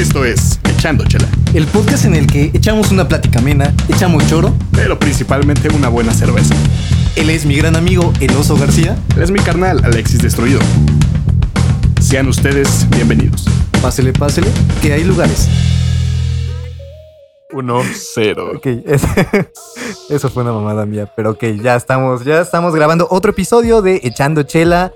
Esto es Echando Chela, El podcast en el que echamos una plática amena, echamos choro. pero principalmente una buena cerveza. Él es mi gran amigo, el oso García. Él es mi carnal, Alexis Destruido. Sean ustedes bienvenidos. Pásele, pásele, que hay lugares. 1-0. Ok, es- eso fue una mamada mía, pero ok, ya estamos, ya estamos grabando otro episodio de Echando Chela.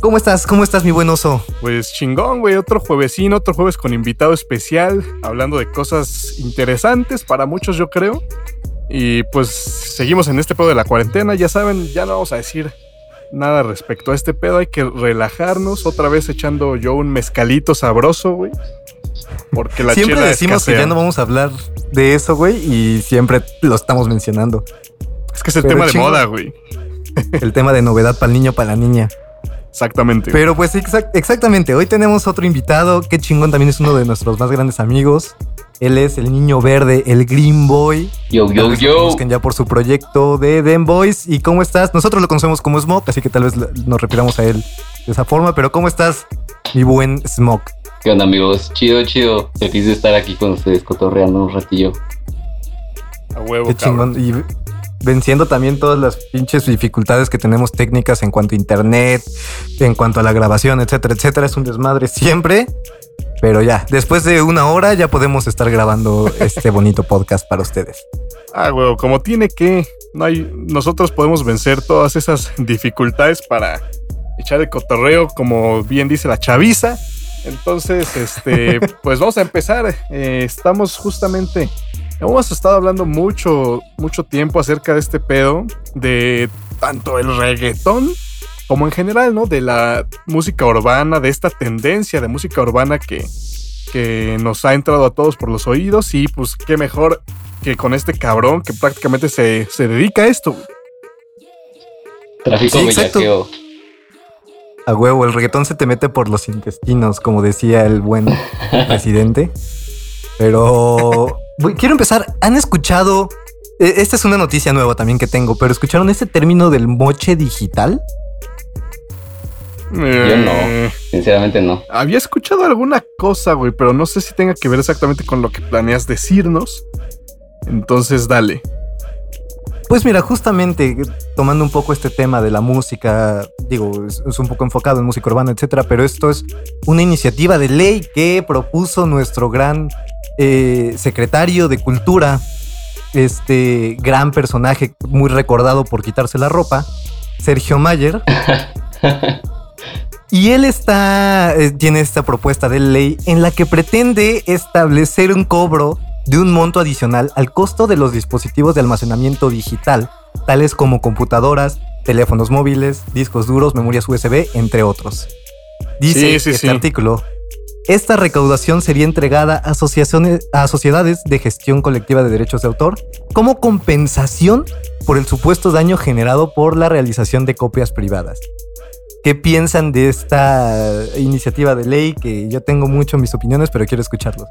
¿Cómo estás? ¿Cómo estás, mi buen oso? Pues chingón, güey. Otro juevesino, otro jueves con invitado especial, hablando de cosas interesantes para muchos, yo creo. Y pues seguimos en este pedo de la cuarentena. Ya saben, ya no vamos a decir nada respecto a este pedo. Hay que relajarnos. Otra vez echando yo un mezcalito sabroso, güey. Porque la siempre chela decimos que ya no vamos a hablar de eso, güey, y siempre lo estamos mencionando. Es que es el Pero tema de moda, güey. El tema de novedad para el niño, para la niña. Exactamente. Pero pues exac- exactamente, hoy tenemos otro invitado, qué chingón, también es uno de nuestros más grandes amigos. Él es el niño verde, el Green Boy. Yo, yo, yo. conozcan ya por su proyecto de Den Boys. ¿Y cómo estás? Nosotros lo conocemos como Smoke, así que tal vez nos refiramos a él de esa forma. Pero ¿cómo estás, mi buen Smoke? ¿Qué onda, amigos? Chido, chido. Feliz de estar aquí con ustedes cotorreando un ratillo. a huevo, Qué cabrón. chingón. Y venciendo también todas las pinches dificultades que tenemos técnicas en cuanto a internet, en cuanto a la grabación, etcétera, etcétera. Es un desmadre siempre. Pero ya, después de una hora ya podemos estar grabando este bonito podcast para ustedes. Ah, huevo, como tiene que. No hay, nosotros podemos vencer todas esas dificultades para echar el cotorreo, como bien dice la chaviza. Entonces, este, pues vamos a empezar. Eh, estamos justamente. Hemos estado hablando mucho, mucho tiempo acerca de este pedo, de tanto el reggaetón como en general, ¿no? De la música urbana, de esta tendencia de música urbana que, que nos ha entrado a todos por los oídos. Y pues qué mejor que con este cabrón que prácticamente se, se dedica a esto. Tráfico Sí, exacto. bellaqueo. A huevo, el reggaetón se te mete por los intestinos, como decía el buen presidente. Pero quiero empezar. ¿Han escuchado? eh, Esta es una noticia nueva también que tengo, pero ¿escucharon este término del moche digital? Yo Eh, no. Sinceramente no. Había escuchado alguna cosa, güey, pero no sé si tenga que ver exactamente con lo que planeas decirnos. Entonces, dale. Pues mira, justamente tomando un poco este tema de la música, digo, es, es un poco enfocado en música urbana, etcétera, pero esto es una iniciativa de ley que propuso nuestro gran eh, secretario de Cultura, este gran personaje muy recordado por quitarse la ropa, Sergio Mayer. Y él está, eh, tiene esta propuesta de ley en la que pretende establecer un cobro de un monto adicional al costo de los dispositivos de almacenamiento digital, tales como computadoras, teléfonos móviles, discos duros, memorias USB, entre otros. Dice Sí, sí, este sí. artículo. Esta recaudación sería entregada a, asociaciones, a sociedades de gestión colectiva de derechos de autor como compensación por el supuesto daño generado por la realización de copias privadas. ¿Qué piensan de esta iniciativa de ley? Que yo tengo mucho mis opiniones, pero quiero escucharlos.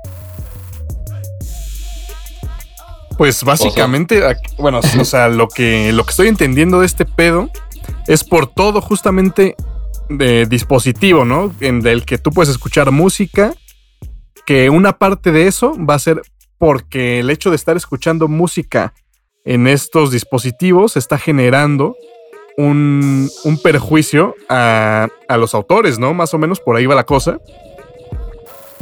Pues básicamente, bueno, o sea, lo que, lo que estoy entendiendo de este pedo es por todo justamente de dispositivo, ¿no? En el que tú puedes escuchar música, que una parte de eso va a ser porque el hecho de estar escuchando música en estos dispositivos está generando un, un perjuicio a, a los autores, ¿no? Más o menos por ahí va la cosa.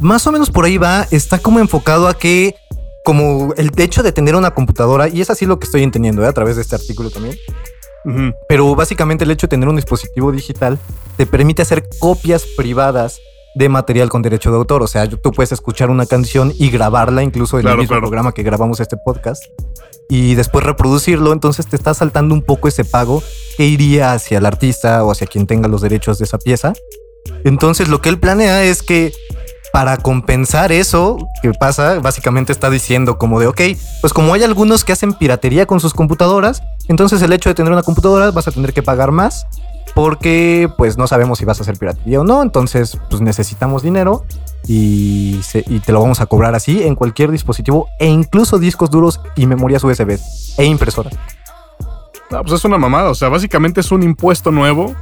Más o menos por ahí va, está como enfocado a que, como el hecho de tener una computadora, y es así lo que estoy entendiendo ¿eh? a través de este artículo también, Pero básicamente el hecho de tener un dispositivo digital te permite hacer copias privadas de material con derecho de autor. O sea, tú puedes escuchar una canción y grabarla, incluso en Claro, el mismo claro. programa que grabamos este podcast, y después reproducirlo. Entonces te está saltando un poco ese pago que iría hacia el artista o hacia quien tenga los derechos de esa pieza. Entonces lo que él planea es que para compensar eso que pasa, básicamente está diciendo como de, ok, pues como hay algunos que hacen piratería con sus computadoras, entonces el hecho de tener una computadora vas a tener que pagar más porque pues no sabemos si vas a hacer piratería o no, entonces pues necesitamos dinero y, te lo vamos a cobrar así en cualquier dispositivo e incluso discos duros y memorias USB e impresoras. Pues es una mamada. O sea, básicamente es un impuesto nuevo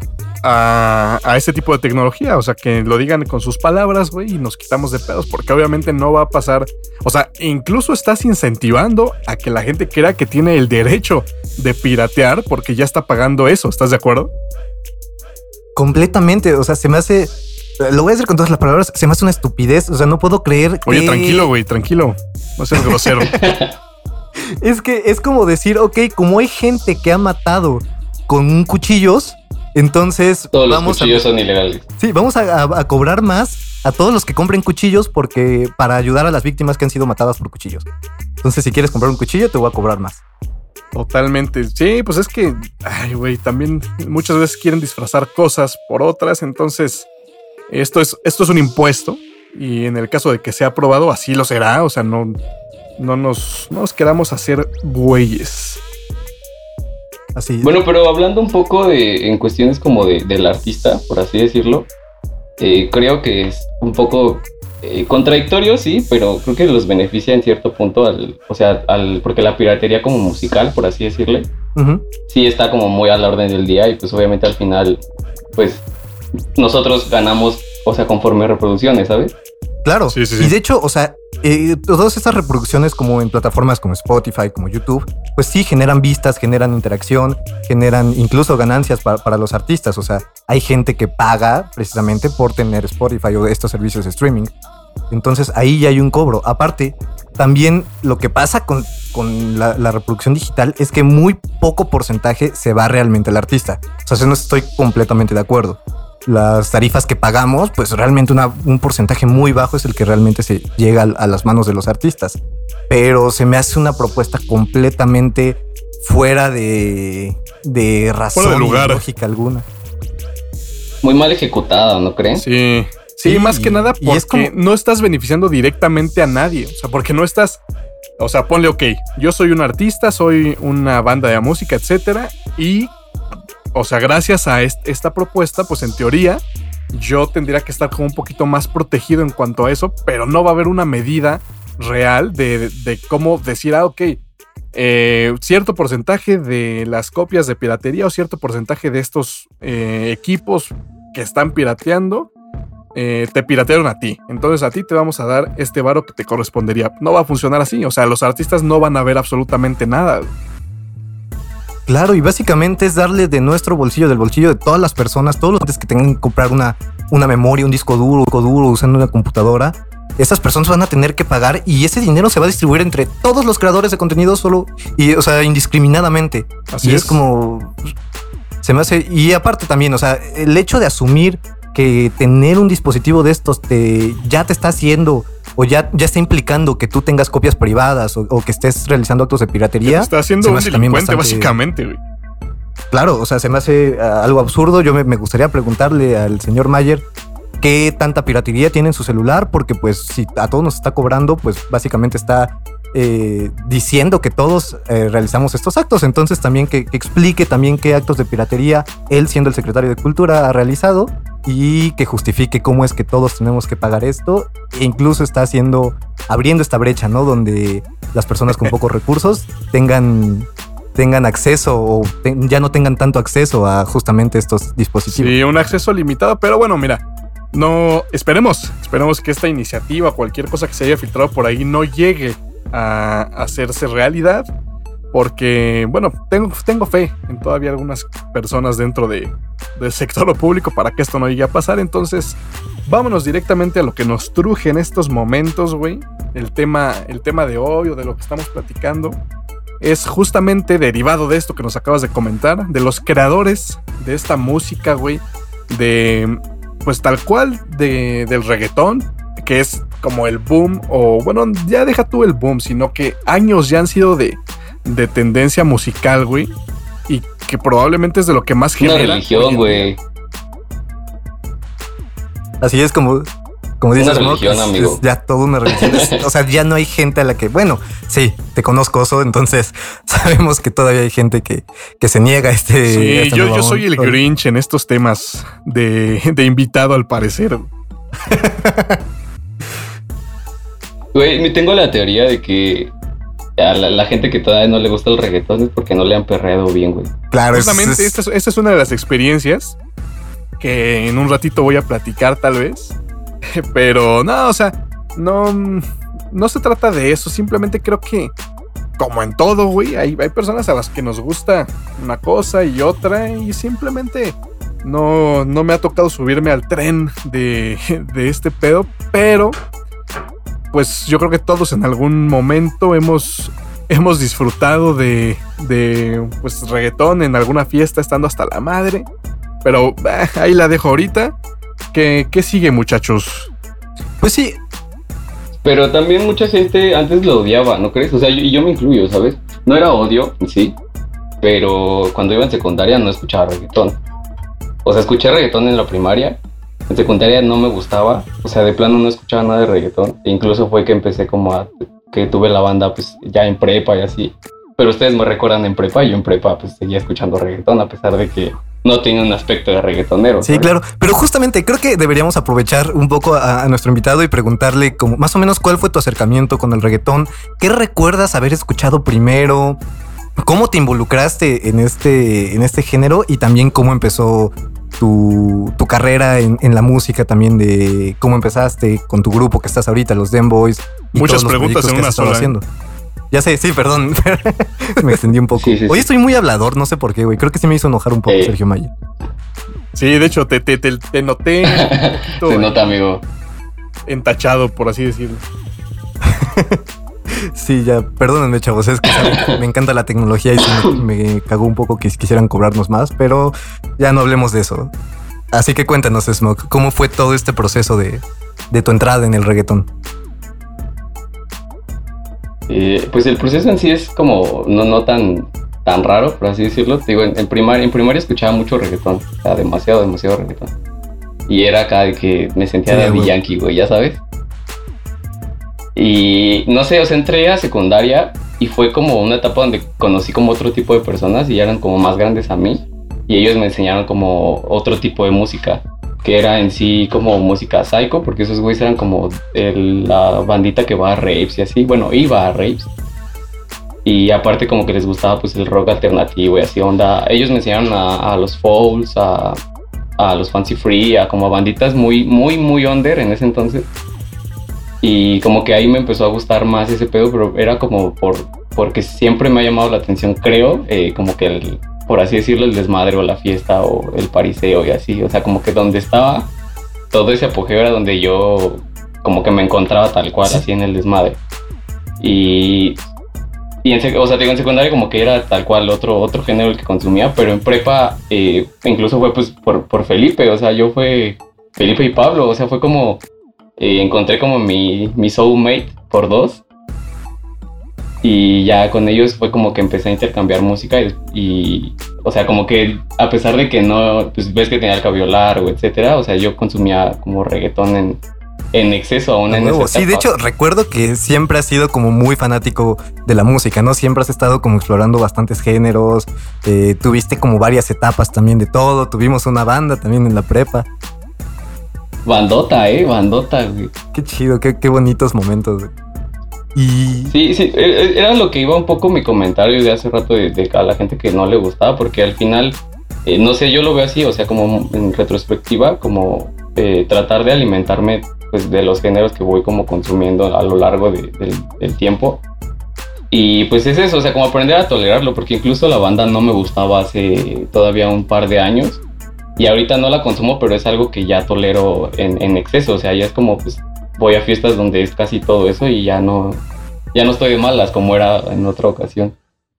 a, a ese tipo de tecnología. O sea, que lo digan con sus palabras, güey, y nos quitamos de pedos, porque obviamente no va a pasar. O sea, incluso estás incentivando a que la gente crea que tiene el derecho de piratear porque ya está pagando eso. ¿Estás de acuerdo? Completamente. O sea, se me hace. Lo voy a decir con todas las palabras. Se me hace una estupidez. O sea, no puedo creer que. Oye, tranquilo, güey, tranquilo. No seas grosero. Es que es como decir, ok, como hay gente que ha matado con cuchillos, entonces Todos los vamos cuchillos a. son ilegales. Sí, vamos a, a- a cobrar más a todos los que compren cuchillos porque para ayudar a las víctimas que han sido matadas por cuchillos. Entonces, si quieres comprar un cuchillo, te voy a cobrar más. Totalmente. Sí, pues es que, ay, güey, también muchas veces quieren disfrazar cosas por otras. Entonces, esto es, esto es un impuesto. Y en el caso de que sea aprobado, así lo será. O sea, no, no nos, no nos quedamos a hacer güeyes. Así. Bueno, pero hablando un poco de, en cuestiones como de, del artista, por así decirlo, eh, creo que es un poco eh, contradictorio, sí, pero creo que los beneficia en cierto punto, al, o sea, al, porque la piratería como musical, por así decirle, sí está como muy a la orden del día y pues obviamente al final, pues nosotros ganamos, o sea, conforme reproducciones, ¿sabes? Claro. Sí, sí, sí. Y de hecho, o sea, eh, todas estas reproducciones como en plataformas como Spotify, como YouTube, pues sí generan vistas, generan interacción, generan incluso ganancias pa- para los artistas. O sea, hay gente que paga precisamente por tener Spotify o estos servicios de streaming. Entonces ahí ya hay un cobro. Aparte, también lo que pasa con, con la, la reproducción digital es que muy poco porcentaje se va realmente al artista. O sea, no estoy completamente de acuerdo las tarifas que pagamos, pues realmente una- un porcentaje muy bajo es el que realmente se llega a, las manos de los artistas. Pero se me hace una propuesta completamente fuera de, de razón Fuera de lugar. lógica alguna. Muy mal ejecutada, ¿no creen? Sí. Sí, Sí, más que nada porque es como- no estás beneficiando directamente a nadie. O sea, porque no estás. O sea, ponle, ok, yo soy un artista, soy una banda de música, etcétera. Y, o sea, gracias a est- esta propuesta, pues en teoría, yo tendría que estar como un poquito más protegido en cuanto a eso, pero no va a haber una medida real de, de cómo decir, ah, ok, eh, cierto porcentaje de las copias de piratería o cierto porcentaje de estos eh, equipos que están pirateando, eh, te piratearon a ti. Entonces a ti te vamos a dar este varo que te correspondería. No va a funcionar así. O sea, los artistas no van a ver absolutamente nada. Claro, y básicamente es darle de nuestro bolsillo, del bolsillo de todas las personas, todos los antes que tengan que comprar una, una memoria, un disco duro, un disco duro usando una computadora. Esas personas van a tener que pagar y ese dinero se va a distribuir entre todos los creadores de contenido solo y, o sea, indiscriminadamente. Así y es. es. como. Se me hace. Y aparte también, o sea, el hecho de asumir que tener un dispositivo de estos te, ya te está haciendo o ya, ya está implicando que tú tengas copias privadas o, o que estés realizando actos de piratería. Está haciendo un delincuente, bastante- básicamente, güey. Claro, o sea, se me hace ah, algo absurdo. Yo me, me gustaría preguntarle al señor Mayer qué tanta piratería tiene en su celular, porque pues si a todos nos está cobrando, pues básicamente está eh, diciendo que todos eh, realizamos estos actos. Entonces también que, que explique también qué actos de piratería él siendo el secretario de Cultura ha realizado y que justifique cómo es que todos tenemos que pagar esto e incluso está haciendo, abriendo esta brecha, ¿no? Donde las personas con pocos recursos tengan tengan acceso o te- ya no tengan tanto acceso a justamente estos dispositivos. Sí, un acceso limitado, pero bueno, mira, no esperemos, esperemos que esta iniciativa, cualquier cosa que se haya filtrado por ahí, no llegue a hacerse realidad, porque bueno, tengo, tengo fe en todavía algunas personas dentro de, del sector público para que esto no llegue a pasar, entonces vámonos directamente a lo que nos truje en estos momentos, güey. El tema, el tema de hoy o de lo que estamos platicando es justamente derivado de esto que nos acabas de comentar, de los creadores de esta música, güey, de, pues tal cual, de, del reggaetón, que es como el boom, o bueno, ya deja tú el boom, sino que años ya han sido de, de tendencia musical, güey, y que probablemente es de lo que más Una genera. hoy religión, güey. Así es como, como Una dices, ¿no? religión, Es- amigo. es ya toda una religión. Es- o sea, ya no hay gente a la que, bueno, sí, te conozco, Oso, entonces sabemos que todavía hay gente que, que se niega a este. Sí, este yo, yo soy el. Grinch en estos temas de, de invitado al parecer. Güey, me tengo la teoría de que a la, la gente que todavía no le gusta el reggaetón es porque no le han perreado bien, güey. Claro, es- Justamente es- esta, es, esta es una de las experiencias que en un ratito voy a platicar tal vez. Pero no, o sea, no, no se trata de eso. Simplemente creo que, como en todo, güey, hay, hay personas a las que nos gusta una cosa y otra y simplemente no, no me ha tocado subirme al tren de, de este pedo, pero pues yo creo que todos en algún momento hemos, hemos disfrutado de, de pues reggaetón en alguna fiesta estando hasta la madre. Pero ahí la dejo ahorita. ¿Qué, ¿Qué sigue muchachos? Pues sí, Pero también mucha gente antes lo odiaba, ¿no crees? O sea, yo- y yo, me incluyo, ¿sabes? No era odio, sí, pero cuando iba en secundaria no escuchaba reggaetón. O sea, escuché reggaetón en la primaria, en secundaria no me gustaba, o sea, de plano no escuchaba nada de reggaetón. E incluso fue que empecé como a, que tuve la banda pues ya en prepa y así. Pero ustedes me recuerdan en prepa, y yo en prepa pues seguía escuchando reggaetón a pesar de que no tenía un aspecto de reggaetonero. Sí, ¿sabes? claro. Pero justamente creo que deberíamos aprovechar un poco a, a nuestro invitado y preguntarle como más o menos cuál fue tu acercamiento con el reggaetón, qué recuerdas haber escuchado primero, cómo te involucraste en este, en este género y también cómo empezó tu, tu carrera en, en la música también de cómo empezaste con tu grupo que estás ahorita, los Den Boys. y Muchas todos preguntas en que una sola, ¿eh? haciendo. Ya sé, sí, perdón. me extendí un poco. Sí, sí, Hoy sí. estoy muy hablador, no sé por qué, güey. Creo que sí me hizo enojar un poco Eh. Sergio Maya. Sí, de hecho, te, te, te, te noté un poquito Se nota, amigo. entachado, por así decirlo. Sí, ya, perdónenme, chavos, es que me encanta la tecnología y sí me, me cagó un poco que quisieran cobrarnos más, pero ya no hablemos de eso. Así que cuéntanos, Smoke, ¿cómo fue todo este proceso de, de tu entrada en el reggaetón? Eh, pues el proceso en sí es como no, no tan, tan raro, por así decirlo. Digo, en, en primaria, en primaria escuchaba mucho reggaetón, o sea, demasiado, demasiado reggaetón. Y era acá de que me sentía Sí, güey. Yankee, güey, ya sabes. Y no sé, o sea, entré a secundaria y fue como una etapa donde conocí como otro tipo de personas y eran como más grandes a mí. Y ellos me enseñaron como otro tipo de música, que era en sí como música psycho, porque esos güeyes eran como la bandita que va a raves y así. Bueno, iba a raves. Y aparte como que les gustaba pues el rock alternativo y así onda. Ellos me enseñaron a, a los Fouls, a, a los Fancy Free, a como banditas muy, muy, muy under en ese entonces. Y como que ahí me empezó a gustar más ese pedo, pero era como por porque siempre me ha llamado la atención, creo, eh, como que el, por así decirlo, el desmadre o la fiesta o el pariseo y así. O sea, como que donde estaba todo ese apogeo era donde yo como que me encontraba tal cual, Sí. así en el desmadre. Y, y en, o sea, digo, en secundaria como que era tal cual otro, otro género el que consumía, pero en prepa eh, incluso fue pues por, por Felipe, o sea, yo fue Felipe y Pablo, o sea, fue como, eh, encontré como mi, mi soulmate por dos. Y ya con ellos fue como que empecé a intercambiar música y, y, o sea, como que a pesar de que no, pues ves que tenía el cabello largo, etcétera, o sea, yo consumía como reggaetón en, en exceso aún A en huevo. esa Sí, de hecho, recuerdo que siempre has sido como muy fanático de la música, ¿no? Siempre has estado como explorando bastantes géneros, eh, tuviste como varias etapas también de todo, tuvimos una banda también en la prepa. Bandota, eh, bandota, güey. Qué chido, qué, qué bonitos momentos. güey. Y Sí, sí, e- e- era lo que iba un poco mi comentario de hace rato de, de a la gente que no le gustaba, porque al final, eh, no sé, yo lo veo así, o sea, como en retrospectiva, como eh, tratar de alimentarme pues, de los géneros que voy como consumiendo a lo largo de- del, del tiempo. Y pues es eso, o sea, como aprender a tolerarlo, porque incluso la banda no me gustaba hace todavía un par de años. Y ahorita no la consumo, pero es algo que ya tolero en, en exceso. O sea, ya es como, pues, voy a fiestas donde es casi todo eso y ya no, ya no estoy de malas como era en otra ocasión.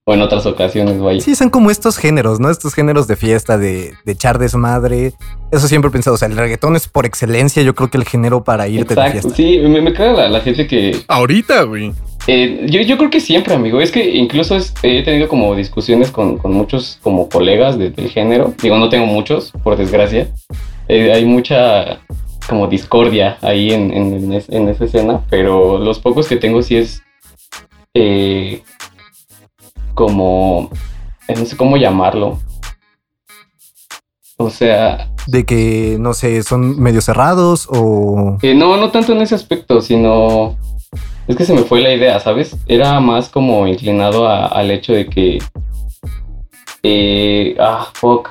O en otras ocasiones, vaya. sí, son como estos géneros, ¿no? Estos géneros de fiesta, de, de echar desmadre. Eso siempre he pensado. O sea, el reggaetón es por excelencia, yo creo que el género para irte de Exacto, fiesta. sí, me, me caga la, la gente que... Ahorita, güey. Eh, yo, yo creo que siempre, amigo. Es que incluso es- he tenido como discusiones con, con muchos como colegas de- del género. Digo, no tengo muchos, por desgracia. Eh, hay mucha como discordia ahí en, en, en es- en esa escena, pero los pocos que tengo sí es eh, como... eh, no sé cómo llamarlo. O sea, De que, no sé, son medio cerrados o... No, no tanto en ese aspecto, sino. Es que se me fue la idea, ¿sabes? Era más como inclinado a- al hecho de que. eh, ah, fuck.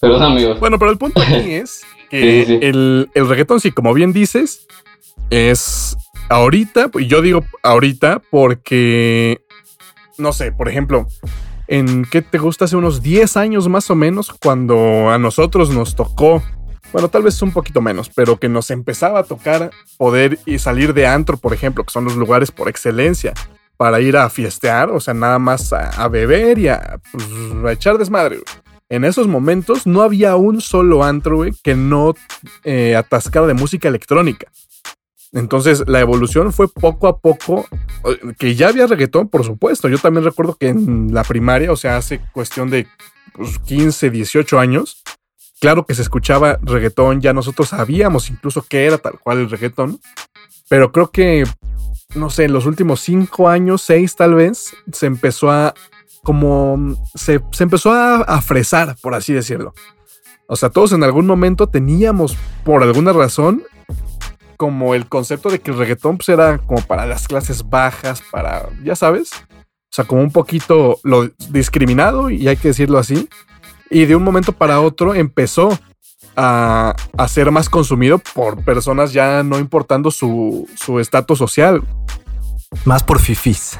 Perdón, amigos. Bueno, pero el punto aquí es que El, el reggaetón, sí, como bien dices, es ahorita, y yo digo ahorita porque, no sé, por ejemplo, en qué te gusta hace unos 10 años más o menos, cuando a nosotros nos tocó, bueno, tal vez un poquito menos, pero que nos empezaba a tocar poder y salir de antro, por ejemplo, que son los lugares por excelencia para ir a fiestear, o sea, nada más a, beber y pues, a, echar desmadre. En esos momentos no había un solo antro que no eh, atascara de música electrónica. Entonces la evolución fue poco a poco, que ya había reggaetón, por supuesto. Yo también recuerdo que en la primaria, o sea, hace cuestión de 15, pues, 18 años, claro que se escuchaba reggaetón, ya nosotros sabíamos incluso qué era tal cual el reggaetón, pero creo que, no sé, en los últimos 5 años, 6 tal vez, se empezó a, como, se, empezó a, a fresar, por así decirlo. O sea, todos en algún momento teníamos, por alguna razón, como el concepto de que el reggaetón pues, era como para las clases bajas, para, ya sabes, o sea, como un poquito lo discriminado, y hay que decirlo así. Y de un momento para otro empezó a, ser más consumido por personas ya no importando su estatus social. Más por fifis.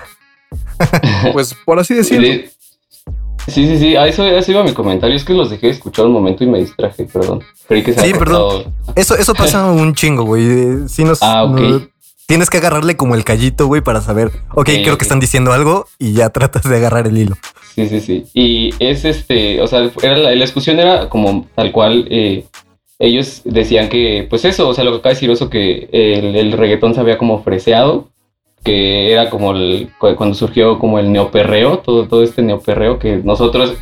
pues por así decirlo. Sí, sí, sí, a eso, iba mi comentario. Es que los dejé de escuchar un momento y me distraje, perdón. Creí que se Sí, perdón. Eso, eso pasa un chingo, güey. Sí nos, ah, ok. Tienes que agarrarle como el callito, güey, para saber, ok, creo que están diciendo algo y ya tratas de agarrar el hilo. Sí, sí, sí. Y es este, o sea, era la, discusión era como tal cual. Eh, ellos decían que, pues eso, o sea, lo que acaba de decir eso, que el, el reggaetón se había como freseado que era como el, cuando surgió como el neoperreo, todo, todo este neoperreo que nosotros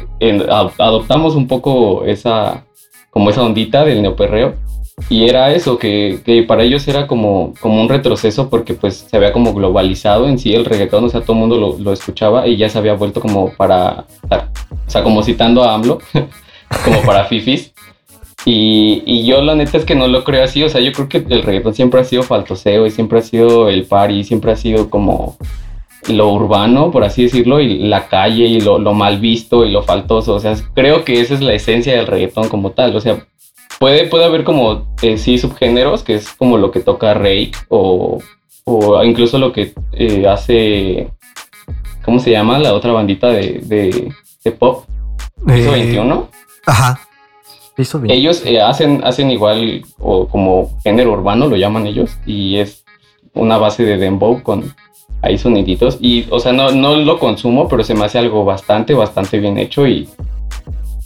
adoptamos un poco esa, como esa ondita del neoperreo. Y era eso, que, que, para ellos era como, como un retroceso porque pues se había como globalizado en sí el reggaetón, o sea, todo el mundo lo, lo escuchaba y ya se había vuelto como para, o sea, como citando a AMLO, como para fifis. Y, yo la neta es que no lo creo así, o sea, yo creo que el reggaetón siempre ha sido faltoseo y siempre ha sido el party, siempre ha sido como lo urbano, por así decirlo, y la calle y lo, mal visto y lo faltoso, o sea, creo que esa es la esencia del reggaetón como tal, o sea, puede, puede haber como, eh, sí, subgéneros, que es como lo que toca Rake o, o incluso lo que eh, hace, ¿cómo se llama? La otra bandita de, de, pop, eh, 21. Ajá. Ellos eh, hacen, hacen igual o como género urbano, lo llaman ellos, y es una base de dembow con ahí soniditos. Y, o sea, no, no lo consumo, pero se me hace algo bastante, bastante bien hecho y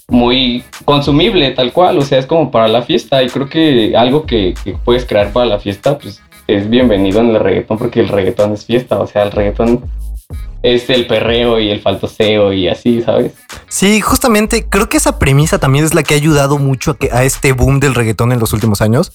muy consumible, tal cual. O sea, es como para la fiesta. Y creo que algo que, puedes crear para la fiesta, pues es bienvenido en el reggaetón, porque el reggaetón es fiesta. O sea, el reggaetón es el perreo y el faltoseo y así, ¿sabes? Sí, justamente creo que esa premisa también es la que ha ayudado mucho a, que, a este boom del reggaetón en los últimos años.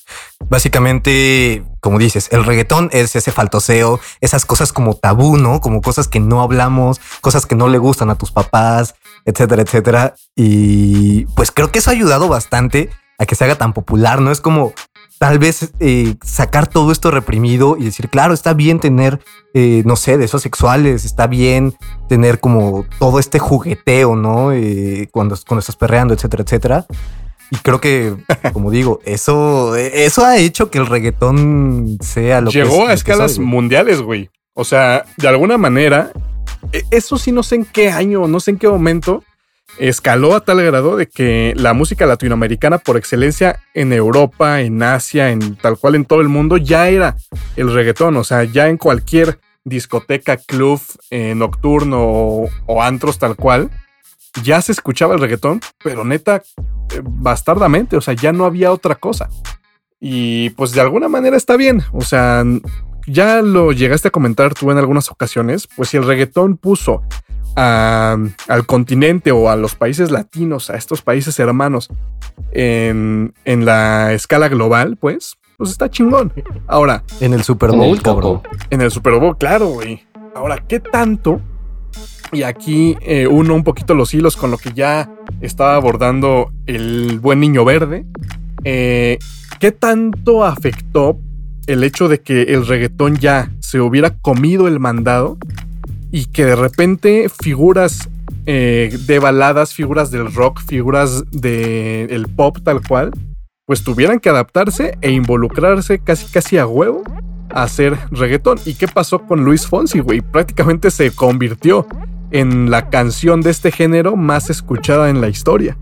Básicamente, como dices, el reggaetón es ese faltoseo, esas cosas como tabú, ¿no? Como cosas que no hablamos, cosas que no le gustan a tus papás, etcétera, etcétera. Y pues creo que eso ha ayudado bastante a que se haga tan popular, ¿no? Es como tal vez eh, sacar todo esto reprimido y decir, claro, está bien tener, eh, no sé, deseos sexuales, está bien tener como todo este jugueteo, ¿no? Eh, cuando, cuando estás perreando, etcétera, etcétera. Y creo que, como digo, eso, eso ha hecho que el reggaetón sea lo que Llegó a escalas mundiales, güey. O sea, de alguna manera, eso sí no sé en qué año, no sé en qué momento, escaló a tal grado de que la música latinoamericana por excelencia en Europa, en Asia, en tal cual en todo el mundo ya era el reggaetón, o sea, ya en cualquier discoteca, club eh, nocturno o, antros tal cual, ya se escuchaba el reggaetón, pero neta, eh, bastardamente, o sea, ya no había otra cosa. Y pues de alguna manera está bien, o sea, ya lo llegaste a comentar tú en algunas ocasiones, pues si el reggaetón puso al continente o a los países latinos, a estos países hermanos, en, la escala global, pues, pues está chingón. Ahora. En el Super Bowl, cabrón. En el Super Bowl, claro, güey. Ahora, ¿qué tanto? Y aquí eh, uno un poquito los hilos con lo que ya estaba abordando el buen niño verde. Eh, ¿Qué tanto afectó el hecho de que el reggaetón ya se hubiera comido el mandado y que de repente figuras eh, de baladas, figuras del rock, figuras del pop tal cual, pues tuvieran que adaptarse e involucrarse casi casi a huevo a hacer reggaetón. ¿Y qué pasó con Luis Fonsi, güey? Prácticamente se convirtió en la canción de este género más escuchada en la historia.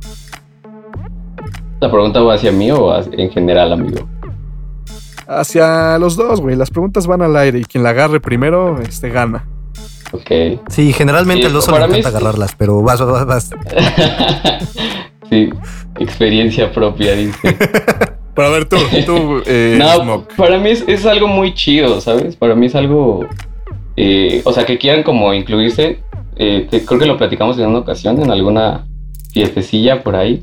¿La pregunta va hacia mí o en general, amigo? Hacia los dos, güey. Las preguntas van al aire y quien la agarre primero, este, gana. Ok. Sí, generalmente el oso le encanta agarrarlas, pero vas, vas, vas. sí, experiencia propia, dice. Pero a ver, tú, tú, eh, no, para mí es, algo muy chido, ¿sabes? Para mí es algo, eh, o sea, que quieran como incluirse. Eh, creo que lo platicamos en una ocasión, en alguna fiestecilla por ahí.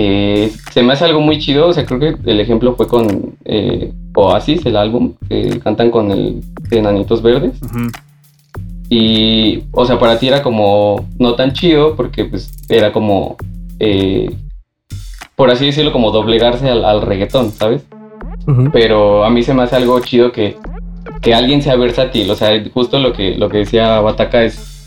Eh, se me hace algo muy chido, o sea, creo que el ejemplo fue con eh, Oasis, el álbum, que cantan con el Enanitos Verdes. Y, o sea, para ti era como no tan chido porque pues era como, eh, por así decirlo, como doblegarse al, reggaetón, ¿sabes? Pero a mí se me hace algo chido que, que alguien sea versátil, o sea, justo lo que, lo que decía Bataka es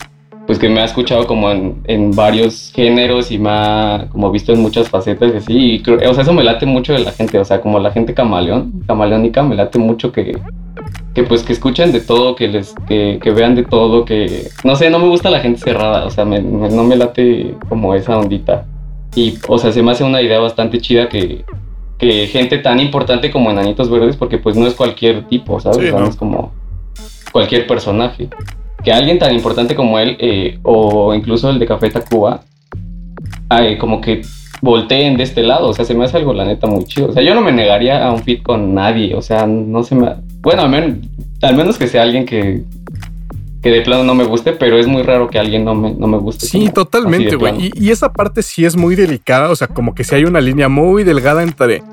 pues que me ha escuchado como en, varios géneros y me ha como visto en muchas facetas y así. Y o sea, eso me late mucho de la gente, o sea, como la gente camaleón, camaleónica, me late mucho que, que pues que escuchen de todo, que les, que, vean de todo, que no sé, no me gusta la gente cerrada, o sea, no me late como esa ondita. Y, o sea, se me hace una idea bastante chida que, que gente tan importante como Enanitos Verdes, porque pues no es cualquier tipo, ¿sabes? no es como cualquier personaje que alguien tan importante como él, eh, o incluso el de Café Tacuba, como que volteen de este lado. O sea, se me hace algo, la neta, muy chido. O sea, yo no me negaría a un fit con nadie. O sea, no se me. Bueno, al menos, al menos que sea alguien que, que de plano no me guste, pero es muy raro que alguien no me, no me guste. Sí, totalmente, güey. Y, y, esa parte sí es muy delicada. O sea, como que si hay una línea muy delgada entre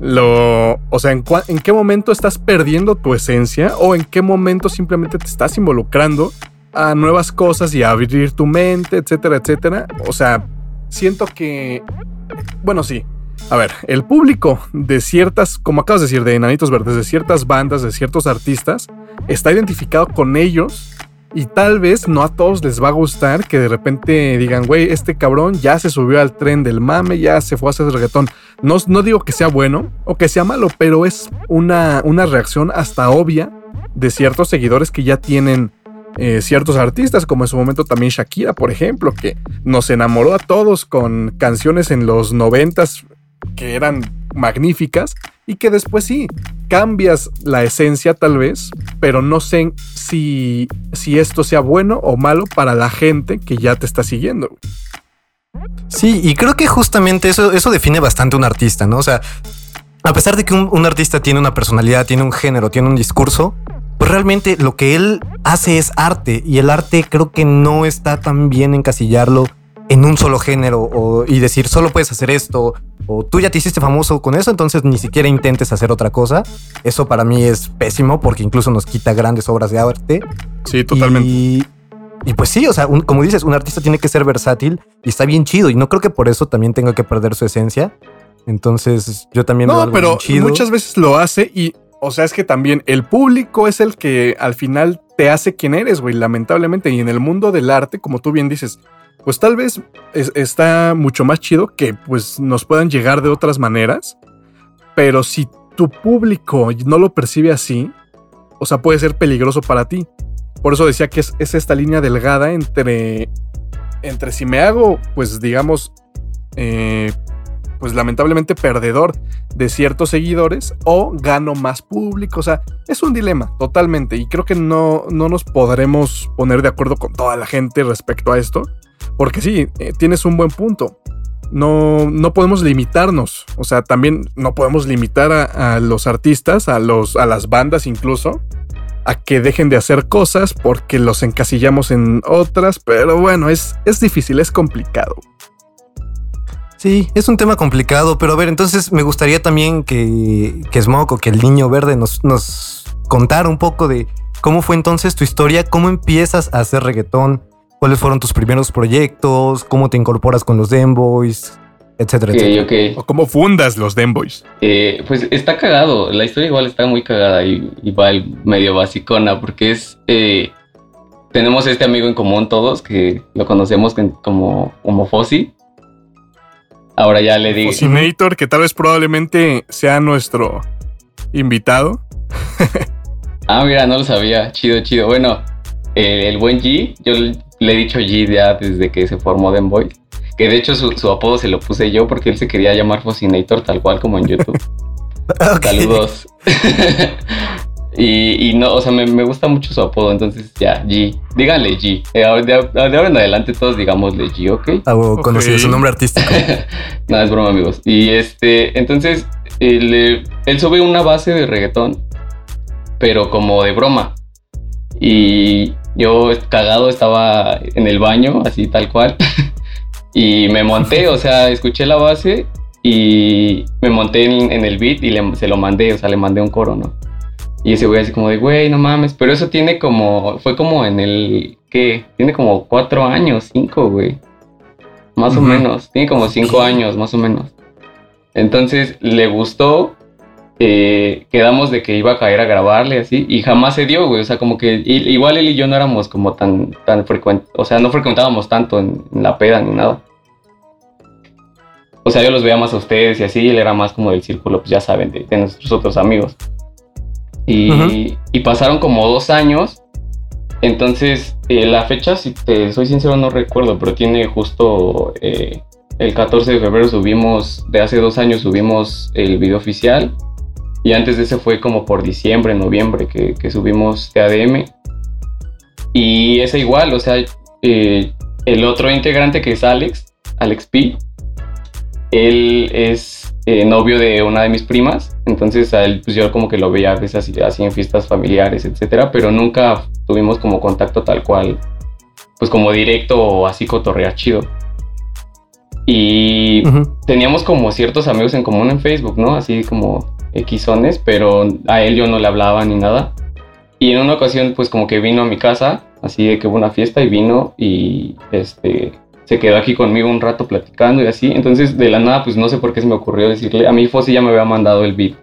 lo, o sea, ¿en, ¿en qué momento estás perdiendo tu esencia o en qué momento simplemente te estás involucrando a nuevas cosas y a abrir tu mente, etcétera, etcétera? O sea, siento que, bueno, sí. A ver, el público de ciertas, como acabas de decir, de Enanitos Verdes, de ciertas bandas, de ciertos artistas, está identificado con ellos y tal vez no a todos les va a gustar que de repente digan, güey, este cabrón ya se subió al tren del mame, ya se fue a hacer reggaetón. No, no digo que sea bueno o que sea malo, pero es una, una reacción hasta obvia de ciertos seguidores que ya tienen eh, ciertos artistas, como en su momento también Shakira, por ejemplo, que nos enamoró a todos con canciones en los noventas que eran magníficas y que después sí, cambias la esencia tal vez, pero no sé si, si esto sea bueno o malo para la gente que ya te está siguiendo. Sí, y creo que justamente eso, eso define bastante un artista, ¿no? O sea, a pesar de que un, un, artista tiene una personalidad, tiene un género, tiene un discurso, pues realmente lo que él hace es arte y el arte creo que no está tan bien encasillarlo en un solo género o, y decir solo puedes hacer esto o tú ya te hiciste famoso con eso, entonces ni siquiera intentes hacer otra cosa. Eso para mí es pésimo porque incluso nos quita grandes obras de arte. Sí, totalmente. Y, y pues sí, o sea, como dices, un artista tiene que ser versátil y está bien chido y no creo que por eso también tenga que perder su esencia. Entonces yo también... No, pero muchas veces lo hace y, o sea, es que también el público es el que al final te hace quien eres, güey, lamentablemente. Y en el mundo del arte, como tú bien dices, pues tal vez está mucho más chido que pues nos puedan llegar de otras maneras, pero si tu público no lo percibe así, o sea, puede ser peligroso para ti. Por eso decía que es, esta línea delgada entre, entre si me hago, pues digamos, eh, pues lamentablemente perdedor de ciertos seguidores o gano más público. O sea, es un dilema totalmente y creo que no, no nos podremos poner de acuerdo con toda la gente respecto a esto. Porque sí, eh, tienes un buen punto. No, no podemos limitarnos. O sea, también no podemos limitar a, los artistas, a, los, a las bandas incluso, a que dejen de hacer cosas porque los encasillamos en otras. Pero bueno, es, es difícil, es complicado. Sí, es un tema complicado, pero a ver, entonces me gustaría también que, que Smoke o que el niño verde nos, nos contara un poco de cómo fue entonces tu historia, cómo empiezas a hacer reggaetón, cuáles fueron tus primeros proyectos, cómo te incorporas con los Demboys, etcétera, etcétera. O cómo fundas los Demboys. Eh, pues está cagado, la historia igual está muy cagada y, va medio basicona porque es... Eh, tenemos este amigo en común todos que lo conocemos como, como Fossi. Ahora ya le digo. Fosinator, que tal vez probablemente sea nuestro invitado. ah, mira, no lo sabía. Chido, chido. Bueno, el, buen G, yo le he dicho G ya desde que se formó Den Boy. Que de hecho su, apodo se lo puse yo porque él se quería llamar Fosinator tal cual como en YouTube. Saludos. y, no, o sea, me, gusta mucho su apodo, entonces ya, G. Díganle G. Eh, de, ahora en adelante todos digámosle G, ¿ok? Ah, conocido su nombre artístico. Nada, es broma, amigos. Y este, entonces, él, él sube una base de reggaetón, pero como de broma. Y yo cagado estaba en el baño, así tal cual. y me monté, o sea, escuché la base y me monté en, el beat y se lo mandé, o sea, le mandé un coro, ¿no? Y ese güey así como de, güey, no mames, pero eso tiene como, fue como en el, ¿qué? Tiene como cuatro años, cinco, güey. Más o menos, tiene como cinco años, más o menos. Entonces le gustó eh, quedamos de que iba a caer a grabarle así y jamás se dio, güey. O sea, como que igual él y yo no éramos como tan, tan frecuentes, o sea, no frecuentábamos tanto en, la peda ni nada. O sea, yo los veía más a ustedes y así, él era más como del círculo, pues ya saben, de, nuestros otros amigos. Y, pasaron como dos años. Entonces, eh, la fecha, si te soy sincero, no recuerdo, pero tiene justo eh, el 14 de febrero subimos, de hace dos años subimos el video oficial y antes de ese fue como por diciembre, noviembre que, que subimos TADM. Y es igual, o sea, eh, el otro integrante que es Alex, Alex P, él es eh, novio de una de mis primas, entonces a él pues yo como que lo veía a veces así, en fiestas familiares, etcétera, pero nunca tuvimos como contacto tal cual, pues como directo o así cotorrear chido. Y teníamos como ciertos amigos en común en Facebook, ¿no? Así como Xones, pero a él yo no le hablaba ni nada. Y en una ocasión, pues como que vino a mi casa, así de que hubo una fiesta y vino y este se quedó aquí conmigo un rato platicando y así. Entonces, de la nada, pues no sé por qué se me ocurrió decirle, a mí Fossi ya me había mandado el beat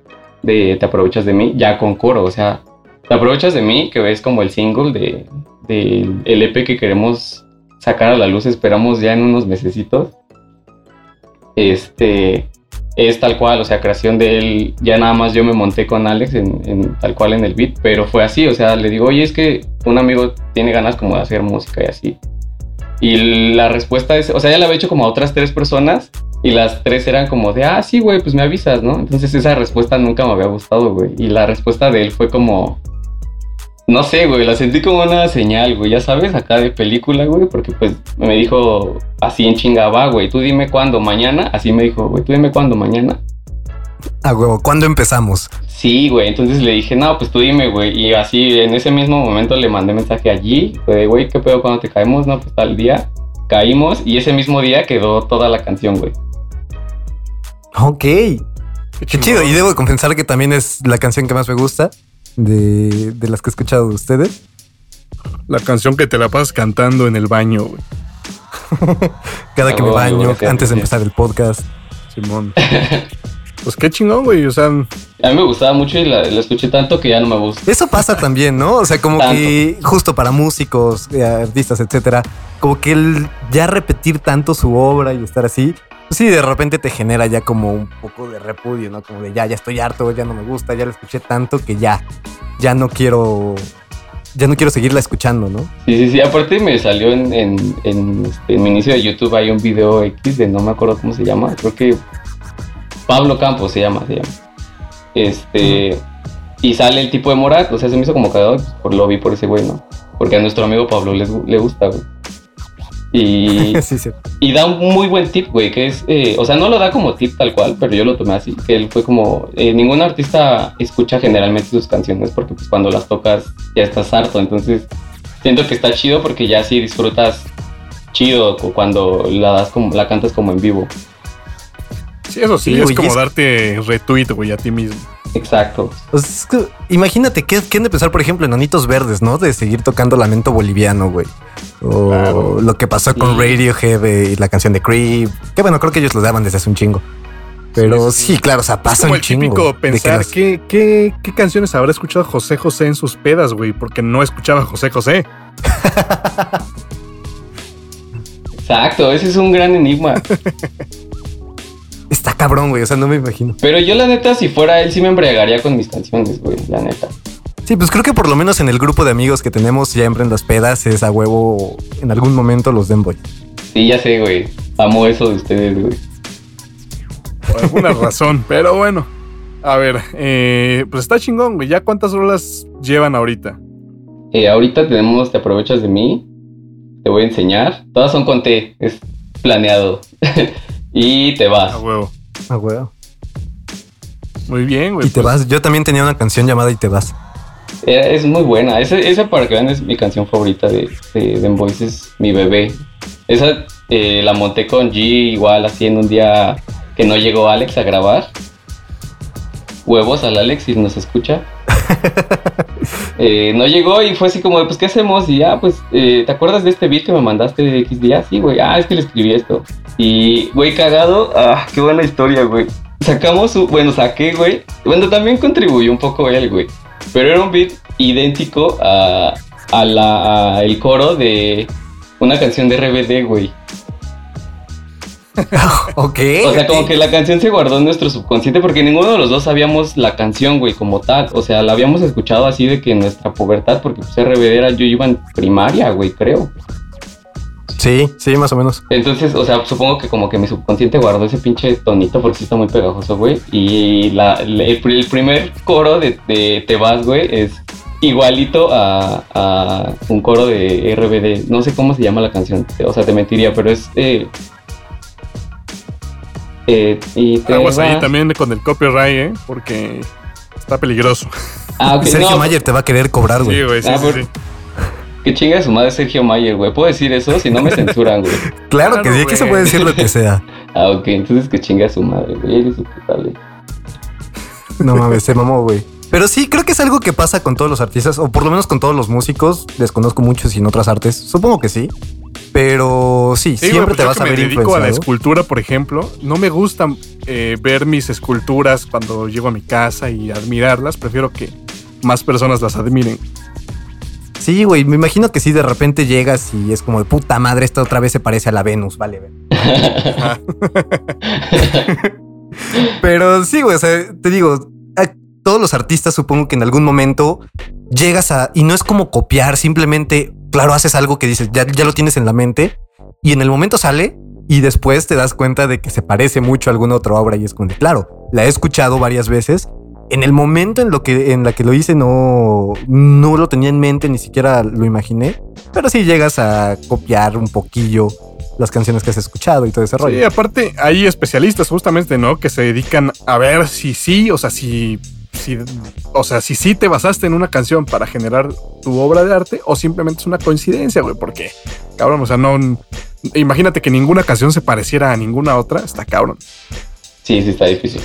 de Te aprovechas de mí, ya con coro, o sea, Te aprovechas de mí, que es como el single de, de el EP que queremos sacar a la luz, esperamos ya en unos mesecitos. Este, es tal cual, o sea, creación de él, ya nada más yo me monté con Alex en, tal cual en el beat, pero fue así, o sea, le digo, oye, es que un amigo tiene ganas como de hacer música y así. Y la respuesta es, o sea, ya la había hecho como a otras tres personas y las tres eran como de, ah, sí, güey, pues me avisas, ¿no? Entonces esa respuesta nunca me había gustado, güey. Y la respuesta de él fue como, no sé, güey, la sentí como una señal, güey, ya sabes, acá de película, güey, porque pues me dijo así en chingaba, güey, tú dime cuándo, mañana, así me dijo, güey, tú dime cuándo, mañana. Ah, güey, ¿cuándo empezamos? Sí, güey, entonces le dije, no, pues tú dime, güey, y así en ese mismo momento le mandé mensaje allí, güey, güey, ¿qué pedo cuando te caemos? No, pues tal día, caímos y ese mismo día quedó toda la canción, güey. Ok. Qué chido. Y debo confesar que también es la canción que más me gusta de, de las que he escuchado de ustedes. La canción que te la pasas cantando en el baño, güey. Cada que me baño, antes de empezar el podcast. Simón. Pues qué chingón, güey. O sea. A mí me gustaba mucho y la, escuché tanto que ya no me gusta. Eso pasa también, ¿no? O sea, como que justo para músicos, eh, artistas, etcétera, como que el ya repetir tanto su obra y estar así, sí, de repente te genera ya como un poco de repudio, ¿no? Como de ya, ya estoy harto, ya no me gusta, ya la escuché tanto que ya, ya no quiero, ya no quiero seguirla escuchando, ¿no? Sí, sí, sí. Aparte me salió en, en, en, este, mi inicio de YouTube hay un video X de no me acuerdo cómo se llama, creo que Pablo Campos se llama, se llama. Este, y sale el tipo de Morat, o sea, se me hizo como cagado, pues, por lo vi por ese güey, ¿no? Porque a nuestro amigo Pablo le, le gusta, güey. Y, y da un muy buen tip, güey, que es, eh, o sea, no lo da como tip tal cual, pero yo lo tomé así, que él fue como, eh, ningún artista escucha generalmente sus canciones porque pues cuando las tocas ya estás harto, entonces siento que está chido porque ya sí disfrutas chido cuando la das como, la cantas como en vivo. Sí, eso sí, es como darte retweet, güey, a ti mismo. Exacto. Pues imagínate, ¿qué, ¿qué han de pensar, por ejemplo, en Anitos Verdes, no? De seguir tocando Lamento Boliviano, güey. O lo que pasó con Radiohead y la canción de Creep. Que bueno, creo que ellos lo daban desde hace un chingo. Pero sí, claro, o sea, pasa un chingo. típico pensar ¿qué, qué, qué canciones habrá escuchado José José en sus pedas, güey, porque no escuchaba José José. Exacto, ese es un gran enigma. Está cabrón, güey. O sea, no me imagino. Pero yo, la neta, si fuera él, sí me embriagaría con mis canciones, güey. La neta. Sí, pues creo que por lo menos en el grupo de amigos que tenemos siempre en las pedas es a huevo en algún momento los den boy. Sí, ya sé, güey. Amo eso de ustedes, güey. Por alguna razón, pero bueno. A ver, eh, pues está chingón, güey. ¿Ya cuántas rolas llevan ahorita? Eh, ahorita tenemos Te aprovechas de mí. Te voy a enseñar. Todas son con T. Es planeado. y te vas. A huevo. A huevo. Muy bien, güey. Y te pues, vas. Yo también tenía una canción llamada Y te vas. Eh, es muy buena. Esa, esa para que vean es mi canción favorita de, de The Voice. Es mi bebé. Esa eh, la monté con G igual así en un día que no llegó Alex a grabar. Huevos al Alex si nos escucha. Eh, no llegó y fue así como, pues, ¿qué hacemos? Y ya, pues, eh, ¿te acuerdas de este beat que me mandaste de X días? Sí, güey. Ah, es que le escribí esto. Y, güey, cagado. Ah, qué buena historia, güey. Sacamos, su, bueno, saqué, güey. Bueno, también contribuyó un poco él, güey. Pero era un beat idéntico a, a la, el coro de una canción de RBD, güey. ok. O sea, como que la canción se guardó en nuestro subconsciente porque ninguno de los dos sabíamos la canción, güey, como tal. O sea, la habíamos escuchado así de que en nuestra pubertad, porque pues RBD era, yo iba en primaria, güey, creo. Sí, sí, más o menos. Entonces, o sea, supongo que como que mi subconsciente guardó ese pinche tonito porque sí está muy pegajoso, güey. Y la, el, el primer coro de, de Te vas, güey, es igualito a, a, un coro de RBD. No sé cómo se llama la canción, o sea, te mentiría, pero es... Eh, eh, y te Aguas ahí también con el copyright, ¿eh? Porque está peligroso. Ah, Sergio no, Mayer te va a querer cobrar, güey. Sí, güey, sí, Ah, sí, por- sí. Que chinga su madre Sergio Mayer, güey. ¿Puedo decir eso? Si no me censuran, güey. claro, que sí, aquí se puede decir lo que sea. Ah, ok. Entonces que chinga su madre, güey. No mames, se mamó, güey. Pero sí, creo que es algo que pasa con todos los artistas, o por lo menos con todos los músicos. Desconozco muchos y en otras artes. Supongo que sí. Pero sí, siempre pues te vas a me ver dedico a la escultura, por ejemplo. No me gusta eh, ver mis esculturas cuando llego a mi casa y admirarlas. Prefiero que más personas las admiren. Sí, güey, me imagino que sí, de repente llegas y es como de puta madre, esta otra vez se parece a la Venus, vale. Pero sí, güey, o sea, te digo, a todos los artistas supongo que en algún momento llegas a, y no es como copiar, simplemente, claro, haces algo que dices, ya, ya lo tienes en la mente y en el momento sale y después te das cuenta de que se parece mucho a alguna otra obra y es como claro, la he escuchado varias veces. En el momento en lo que en la que lo hice no no lo tenía en mente ni siquiera lo imaginé, pero sí llegas a copiar un poquillo las canciones que has escuchado y todo ese rollo. Sí, aparte hay especialistas justamente, ¿no? Que se dedican a ver si sí, o sea, si, si, o sea, si sí te basaste en una canción para generar tu obra de arte o simplemente es una coincidencia, güey, porque, cabrón, o sea, no, imagínate que ninguna canción se pareciera a ninguna otra, está cabrón. Sí, sí, está difícil.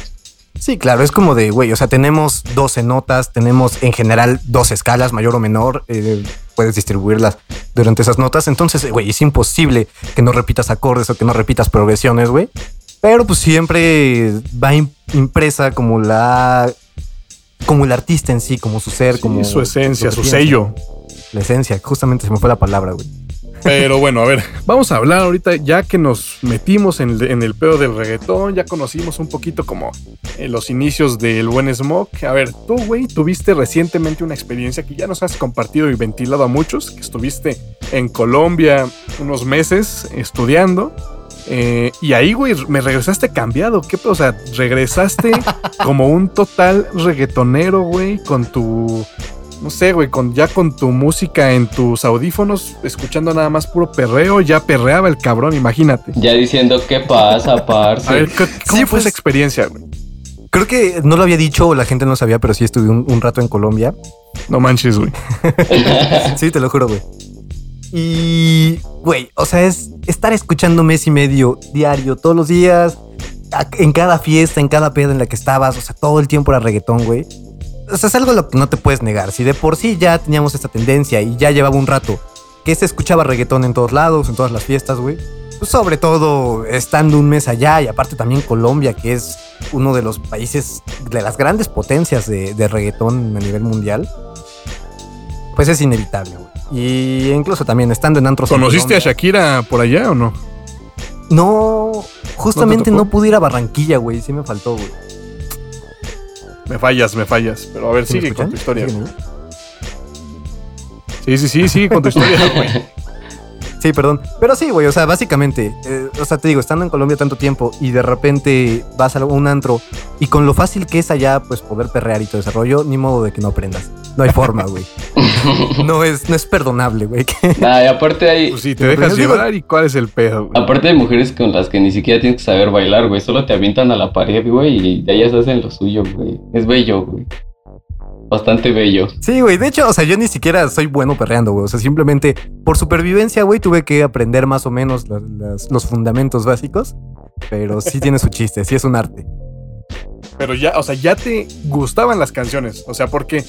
Sí, claro, es como de, güey, o sea, tenemos 12 notas, tenemos en general dos escalas, mayor o menor, eh, puedes distribuirlas durante esas notas, entonces, güey, es imposible que no repitas acordes o que no repitas progresiones, güey, pero pues siempre va im- impresa como la, como el artista en sí, como su ser, Sí, como su esencia, su sello. La esencia, justamente se me fue la palabra, güey. Pero bueno, a ver, vamos a hablar ahorita ya que nos metimos en el, en el pedo del reggaetón, ya conocimos un poquito como eh, los inicios del buen Smoke. A ver, tú, güey, tuviste recientemente una experiencia que ya nos has compartido y ventilado a muchos, que estuviste en Colombia unos meses estudiando. Eh, y ahí, güey, me regresaste cambiado. ¿Qué? O sea, regresaste como un total reggaetonero, güey, con tu no sé, güey, con, ya con tu música en tus audífonos, escuchando nada más puro perreo, ya perreaba el cabrón, imagínate. Ya diciendo, ¿qué pasa, parce? A ver, ¿qué- ¿cómo Sí, fue pues- esa experiencia, güey? Creo que no lo había dicho o la gente no sabía, pero sí estuve un, un rato en Colombia. No manches, güey. Sí, te lo juro, güey. Y, güey, o sea, es estar escuchando mes y medio diario, todos los días, en cada fiesta, en cada peda en la que estabas, o sea, todo el tiempo era reggaetón, güey. O sea, es algo lo que no te puedes negar. Si de por sí ya teníamos esta tendencia y ya llevaba un rato que se escuchaba reggaetón en todos lados, en todas las fiestas, güey. Pues sobre todo estando un mes allá y aparte también Colombia, que es uno de los países, de las grandes potencias de, de reggaetón a nivel mundial. Pues es inevitable, güey. Y incluso también estando en antros. en ¿Conociste a Shakira por allá o no? No, justamente no, pude ir a Barranquilla, güey. Sí me faltó, güey. Me fallas, me fallas. Pero a ver, ¿Sí sigue con tu historia. ¿Siguen ahí? Sí, sí, sí, sigue con tu historia, güey. Sí, perdón. Pero sí, güey, o sea, básicamente, eh, o sea, te digo, estando en Colombia tanto tiempo y de repente vas a un antro y con lo fácil que es allá, pues poder perrear y todo ese rollo, ni modo de que no aprendas. No hay forma, güey. No es, no es perdonable, güey. Nah, y aparte hay, Pues sí, te dejas digo- llevar y cuál es el pedo, güey. aparte hay mujeres con las que ni siquiera tienes que saber bailar, güey. Solo te avientan a la pared, güey, y de ellas hacen lo suyo, güey. Es bello, güey. Bastante bello. Sí, güey. De hecho, o sea, yo ni siquiera soy bueno perreando, güey. O sea, simplemente por supervivencia, güey, tuve que aprender más o menos las- las- los fundamentos básicos. Pero sí tiene su chiste, sí es un arte. Pero ya, o sea, ya te gustaban las canciones. O sea, porque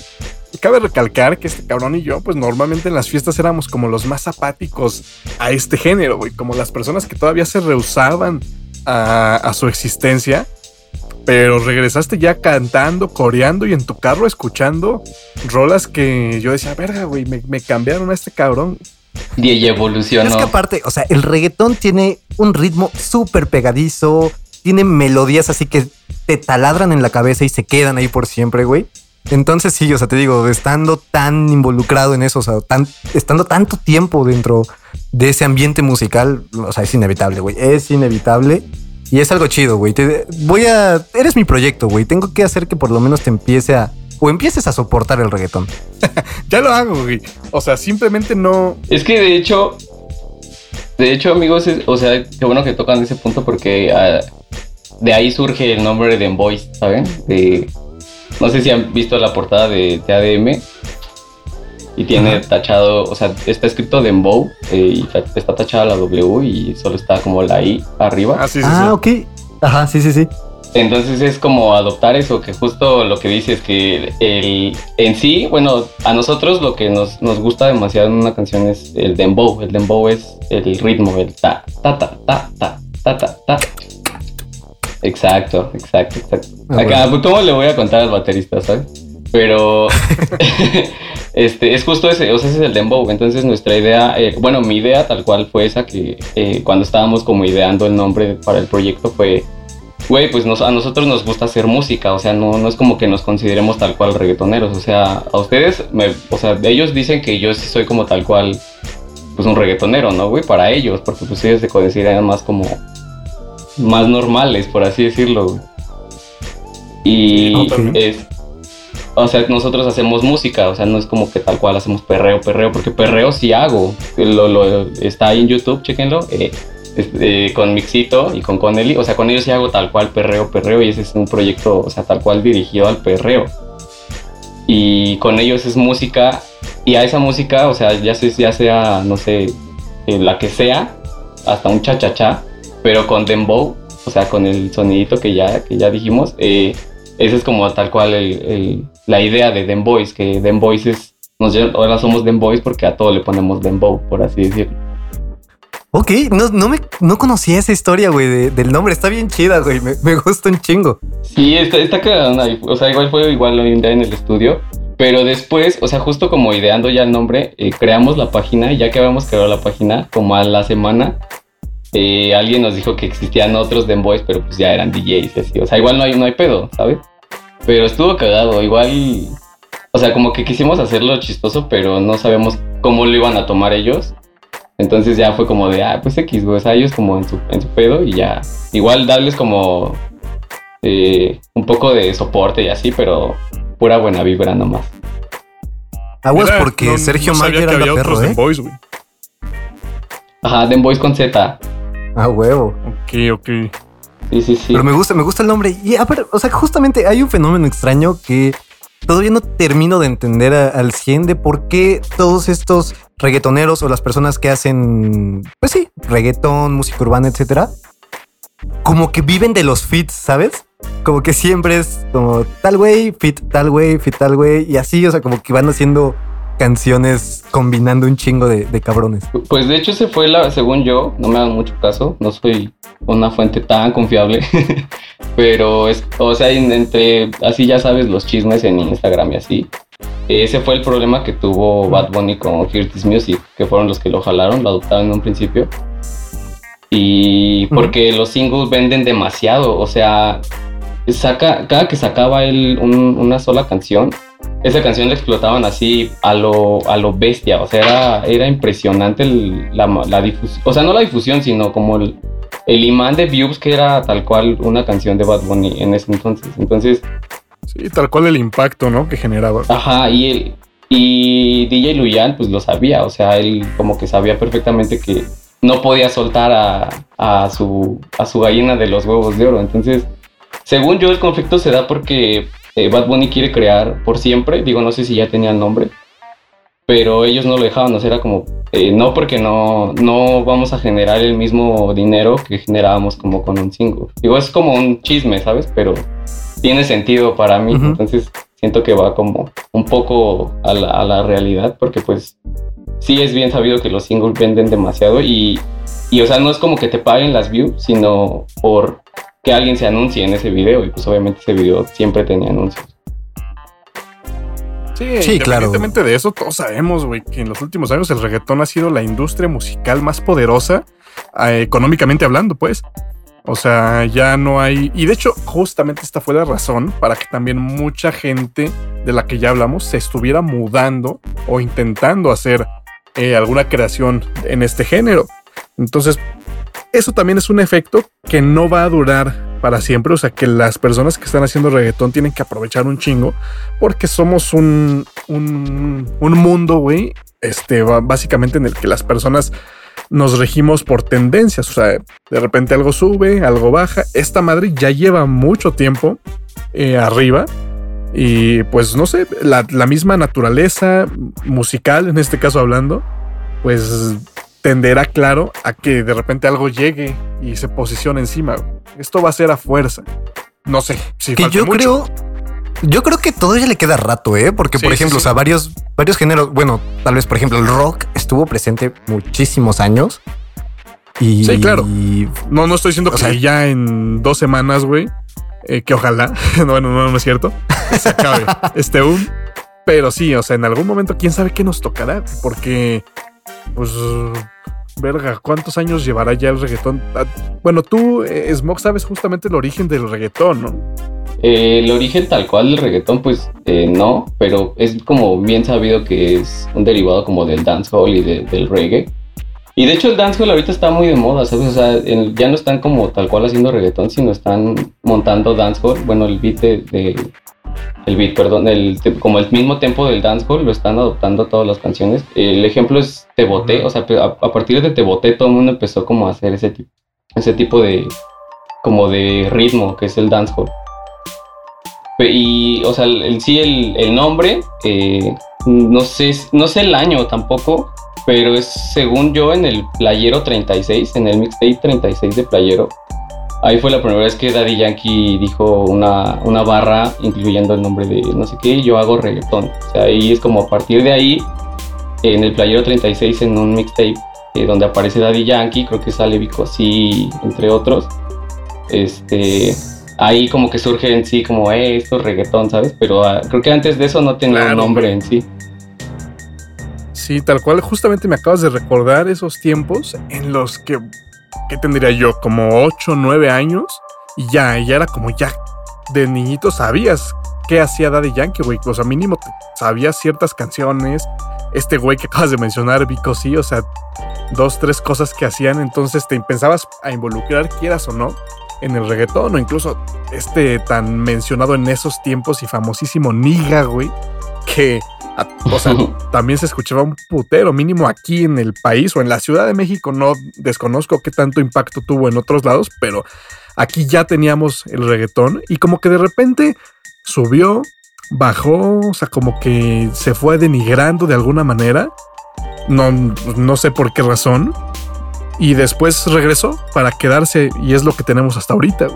cabe recalcar que este cabrón y yo, pues normalmente en las fiestas éramos como los más apáticos a este género, güey. Como las personas que todavía se rehusaban a, a su existencia. Pero regresaste ya cantando, coreando y en tu carro escuchando rolas que yo decía, verga, güey, me, me cambiaron a este cabrón. Y evolucionó. Es que aparte, o sea, el reggaetón tiene un ritmo súper pegadizo, tiene melodías así que te taladran en la cabeza y se quedan ahí por siempre, güey. Entonces sí, o sea, te digo, estando tan involucrado en eso, o sea, tan, estando tanto tiempo dentro de ese ambiente musical, o sea, es inevitable, güey, es inevitable. Y es algo chido, güey. Te- Voy a... Eres mi proyecto, güey. Tengo que hacer que por lo menos te empiece a... O empieces a soportar el reggaetón. Ya lo hago, güey. O sea, simplemente no. Es que de hecho, de hecho, amigos, es- o sea, qué bueno que tocan ese punto porque ah, de ahí surge el nombre de Voice, ¿saben? De, no sé si han visto la portada de, de ADM y tiene Ajá. tachado, o sea, está escrito Dembow eh, y está tachada la W y solo está como la I arriba. Ah, sí, sí, ah, sí. ok. Ajá, sí, sí, sí. Entonces es como adoptar eso, que justo lo que dices, que el, en sí, bueno, a nosotros lo que nos, nos gusta demasiado en una canción es el dembow. El dembow es el ritmo, el ta, ta, ta, ta, ta, ta, ta, ta. Exacto, exacto, exacto. Ah, Acá, bueno. pues, ¿cómo le voy a contar al baterista, sabes? Pero este es justo ese, o sea, ese es el dembow. Entonces nuestra idea, eh, bueno, mi idea tal cual fue esa que eh, cuando estábamos como ideando el nombre para el proyecto fue, güey, pues nos- a nosotros nos gusta hacer música, o sea, no, no es como que nos consideremos tal cual reggaetoneros, o sea, a ustedes, me, o sea, ellos dicen que yo sí soy como tal cual, pues un reggaetonero, ¿no, güey? Para ellos, porque pues ellos se consideran más como, más normales, por así decirlo, güey. Y es, o sea, nosotros hacemos música, o sea, no es como que tal cual hacemos perreo, perreo, porque perreo sí hago. Lo, lo- está ahí en YouTube, chéquenlo, eh, este, con Mixito y con Connelly. O sea, con ellos sí hago tal cual perreo, perreo, y ese es un proyecto, o sea, tal cual dirigido al perreo. Y con ellos es música, y a esa música, o sea, ya, sea- ya sea, no sé, eh, la que sea, hasta un cha-cha-cha, pero con dembow, o sea, con el sonidito que ya, que ya dijimos, eh, esa es como tal cual el- el- la idea de Dem Boys, que Dem Boys es, nos, ahora somos Dem Boys porque a todo le ponemos Dembow, por así decirlo. Ok, no, no, me, no conocía esa historia, güey, de- del nombre. Está bien chida, güey. Me, me gusta un chingo. Sí, está, está cagada, o sea, igual fue igual hoy en día en el estudio, pero después, o sea, justo como ideando ya el nombre, eh, creamos la página y ya que habíamos creado la página, como a la semana, eh, alguien nos dijo que existían otros Dem Boys, pero pues ya eran DJs así, o sea, igual no hay, no hay pedo, ¿sabes? Pero estuvo cagado, igual, o sea, como que quisimos hacerlo chistoso, pero no sabemos cómo lo iban a tomar ellos. Entonces ya fue como de, ah, pues X, güey, o sea, ellos como en su, en su pedo y ya. Igual darles como eh, un poco de soporte y así, pero pura buena vibra nomás. Aguas Mira, porque no- Sergio no Mayer había perro, otros ¿eh? Dem Boys, güey. Ajá, Den Boys con Z. Ah, huevo. Ok, ok. Sí, sí, sí. Pero me gusta, me gusta el nombre. Y a ver, o sea, justamente hay un fenómeno extraño que todavía no termino de entender a- al 100 de por qué todos estos reggaetoneros o las personas que hacen, pues sí, reggaetón, música urbana, etcétera, como que viven de los fits, ¿sabes? Como que siempre es como tal güey, fit tal güey, fit tal güey, y así, o sea, como que van haciendo canciones combinando un chingo de, de cabrones. Pues de hecho se fue la, según yo, no me hagan mucho caso, no soy una fuente tan confiable, pero es, o sea, en- entre, así ya sabes, los chismes en Instagram y así. ese fue el problema que tuvo Bad Bunny con Hear This Music, que fueron los que lo jalaron, lo adoptaron en un principio. Y porque los singles venden demasiado, o sea, saca, cada que sacaba él una sola canción, esa canción la explotaban así a lo, a lo bestia, o sea, era, era impresionante la, la difusión, o sea, no la difusión, sino como el, el imán de views que era tal cual una canción de Bad Bunny en ese entonces. Entonces, Sí, tal cual el impacto, ¿no? Que generaba. Ajá, y él, y DJ Luyan, pues lo sabía, o sea, él como que sabía perfectamente que no podía soltar a, a, su, a su gallina de los huevos de oro. Entonces, según yo, el conflicto se da porque eh, Bad Bunny quiere crear por siempre. Digo, no sé si ya tenía el nombre, pero ellos no lo dejaban. O sea, era como, eh, no, porque no, no vamos a generar el mismo dinero que generábamos como con un single. Digo, es como un chisme, ¿sabes? Pero tiene sentido para mí. Entonces siento que va como un poco a la, realidad porque pues sí es bien sabido que los singles venden demasiado y, y o sea, no es como que te paguen las views, sino por que alguien se anuncie en ese video y pues obviamente ese video siempre tenía anuncios. Sí, sí independientemente de eso, todos sabemos, güey, que en los últimos años el reggaetón ha sido la industria musical más poderosa, eh, económicamente hablando, pues. O sea, ya no hay... Y de hecho, justamente esta fue la razón para que también mucha gente de la que ya hablamos se estuviera mudando o intentando hacer eh, alguna creación en este género. Entonces, eso también es un efecto que no va a durar para siempre. O sea, que las personas que están haciendo reggaetón tienen que aprovechar un chingo porque somos un, un, un mundo, güey, este, básicamente en el que las personas nos regimos por tendencias. O sea, de repente algo sube, algo baja. Esta madre ya lleva mucho tiempo eh, arriba. Y pues no sé, la, misma naturaleza musical, en este caso hablando, pues tenderá claro a que de repente algo llegue y se posicione encima. Esto va a ser a fuerza. No sé si que yo creo yo creo que todavía le queda rato, ¿eh? Porque, por ejemplo, o sea, varios, varios géneros, bueno, tal vez, por ejemplo, el rock estuvo presente muchísimos años. Y, sí, claro. No, no estoy diciendo que ya en dos semanas, güey, eh, que ojalá, bueno, no, no es cierto, se acabe este un. Pero sí, o sea, en algún momento, quién sabe qué nos tocará, porque, pues, verga, ¿cuántos años llevará ya el reggaetón? Ah, bueno, tú, eh, Smog, sabes justamente el origen del reggaetón, ¿no? Eh, el origen tal cual del reggaetón, pues eh, no, pero es como bien sabido que es un derivado como del dancehall y del reggae. Y de hecho el dancehall ahorita está muy de moda, ¿sabes? O sea, ya no están como tal cual haciendo reggaetón, sino están montando dancehall. Bueno, el beat de, el beat, perdón, el, como el mismo tempo del dancehall lo están adoptando todas las canciones. El ejemplo es Te Boté, o sea, a, partir de Te Boté todo el mundo empezó como a hacer ese tipo, ese tipo de, como de ritmo que es el dancehall. Y, o sea, el, sí, el, nombre, eh, no, sé, no sé el año tampoco, pero es según yo en el Playero 36, en el mixtape 36 de Playero. Ahí fue la primera vez que Daddy Yankee dijo una, una barra incluyendo el nombre de no sé qué, yo hago reggaetón. O sea, ahí es como a partir de ahí, en el Playero 36, en un mixtape eh, donde aparece Daddy Yankee, creo que sale Vico así, entre otros. Este, ahí como que surge en sí como, eh, esto es reggaetón, ¿sabes? Pero ah, creo que antes de eso no tenía un nombre en sí. Sí, tal cual, justamente me acabas de recordar esos tiempos en los que, ¿qué tendría yo? Como 8, 9 años y ya, ya era como ya de niñito sabías qué hacía Daddy Yankee, güey. O sea, mínimo sabías ciertas canciones. Este güey que acabas de mencionar, Vico, sí, o sea, dos, tres cosas que hacían. Entonces te pensabas a involucrar, quieras o no, en el reggaetón o incluso este tan mencionado en esos tiempos y famosísimo Niga, güey, que o sea, también se escuchaba un putero, mínimo aquí en el país o en la Ciudad de México, no desconozco qué tanto impacto tuvo en otros lados, pero aquí ya teníamos el reggaetón y como que de repente subió, bajó, o sea, como que se fue denigrando de alguna manera. No, no sé por qué razón, y después regresó para quedarse y es lo que tenemos hasta ahorita.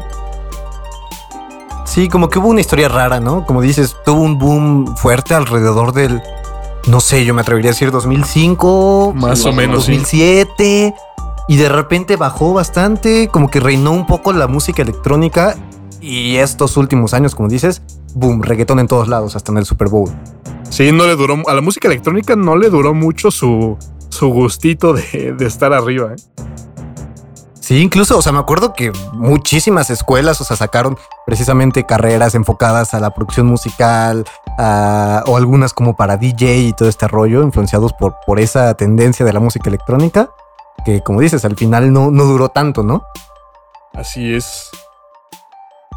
Sí, como que hubo una historia rara, ¿no? Como dices, tuvo un boom fuerte alrededor del, no sé, yo me atrevería a decir 2005, más o menos, 2007. Y de repente bajó bastante, como que reinó un poco la música electrónica. Y estos últimos años, como dices, boom, reggaetón en todos lados, hasta en el Super Bowl. Sí, no le duró, a la música electrónica no le duró mucho su, su gustito de, de estar arriba. ¿eh? Sí, incluso, o sea, me acuerdo que muchísimas escuelas, o sea, sacaron precisamente carreras enfocadas a la producción musical, o algunas como para DJ y todo este rollo, influenciados por, por esa tendencia de la música electrónica, que como dices, al final no, no duró tanto, ¿no? Así es.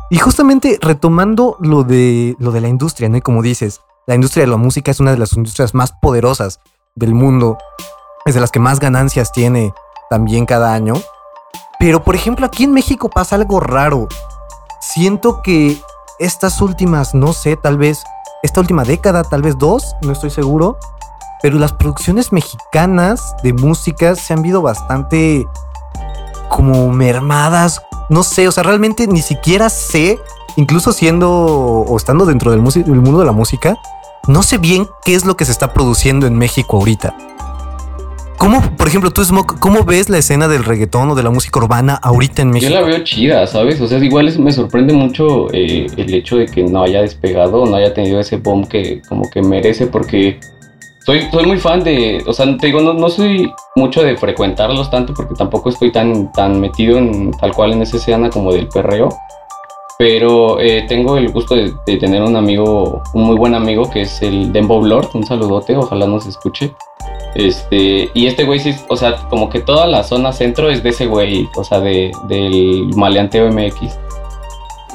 Y justamente retomando lo de, lo de la industria, ¿no? Y como dices, la industria de la música es una de las industrias más poderosas del mundo, es de las que más ganancias tiene también cada año. Pero por ejemplo, aquí en México pasa algo raro. Siento que estas últimas, no sé, tal vez esta última década, tal vez dos, no estoy seguro, pero las producciones mexicanas de música se han visto bastante como mermadas. No sé, o sea, realmente ni siquiera sé, incluso siendo o estando dentro del, del mundo de la música, no sé bien qué es lo que se está produciendo en México ahorita. ¿Cómo, por ejemplo, tú, Smoke, cómo ves la escena del reggaetón o de la música urbana ahorita en México? Yo la veo chida, ¿sabes? O sea, igual me sorprende mucho eh, el hecho de que no haya despegado, no haya tenido ese boom que como que merece, porque soy, soy muy fan de, o sea, te digo, no, no soy mucho de frecuentarlos tanto porque tampoco estoy tan, tan metido en tal cual en esa escena como del perreo. Pero eh, tengo el gusto de, de, tener un amigo, un muy buen amigo, que es el Dembo Lord. Un saludote, ojalá nos escuche. Este, y este güey sí, o sea, como que toda la zona centro es de ese güey, o sea, de, del maleanteo MX.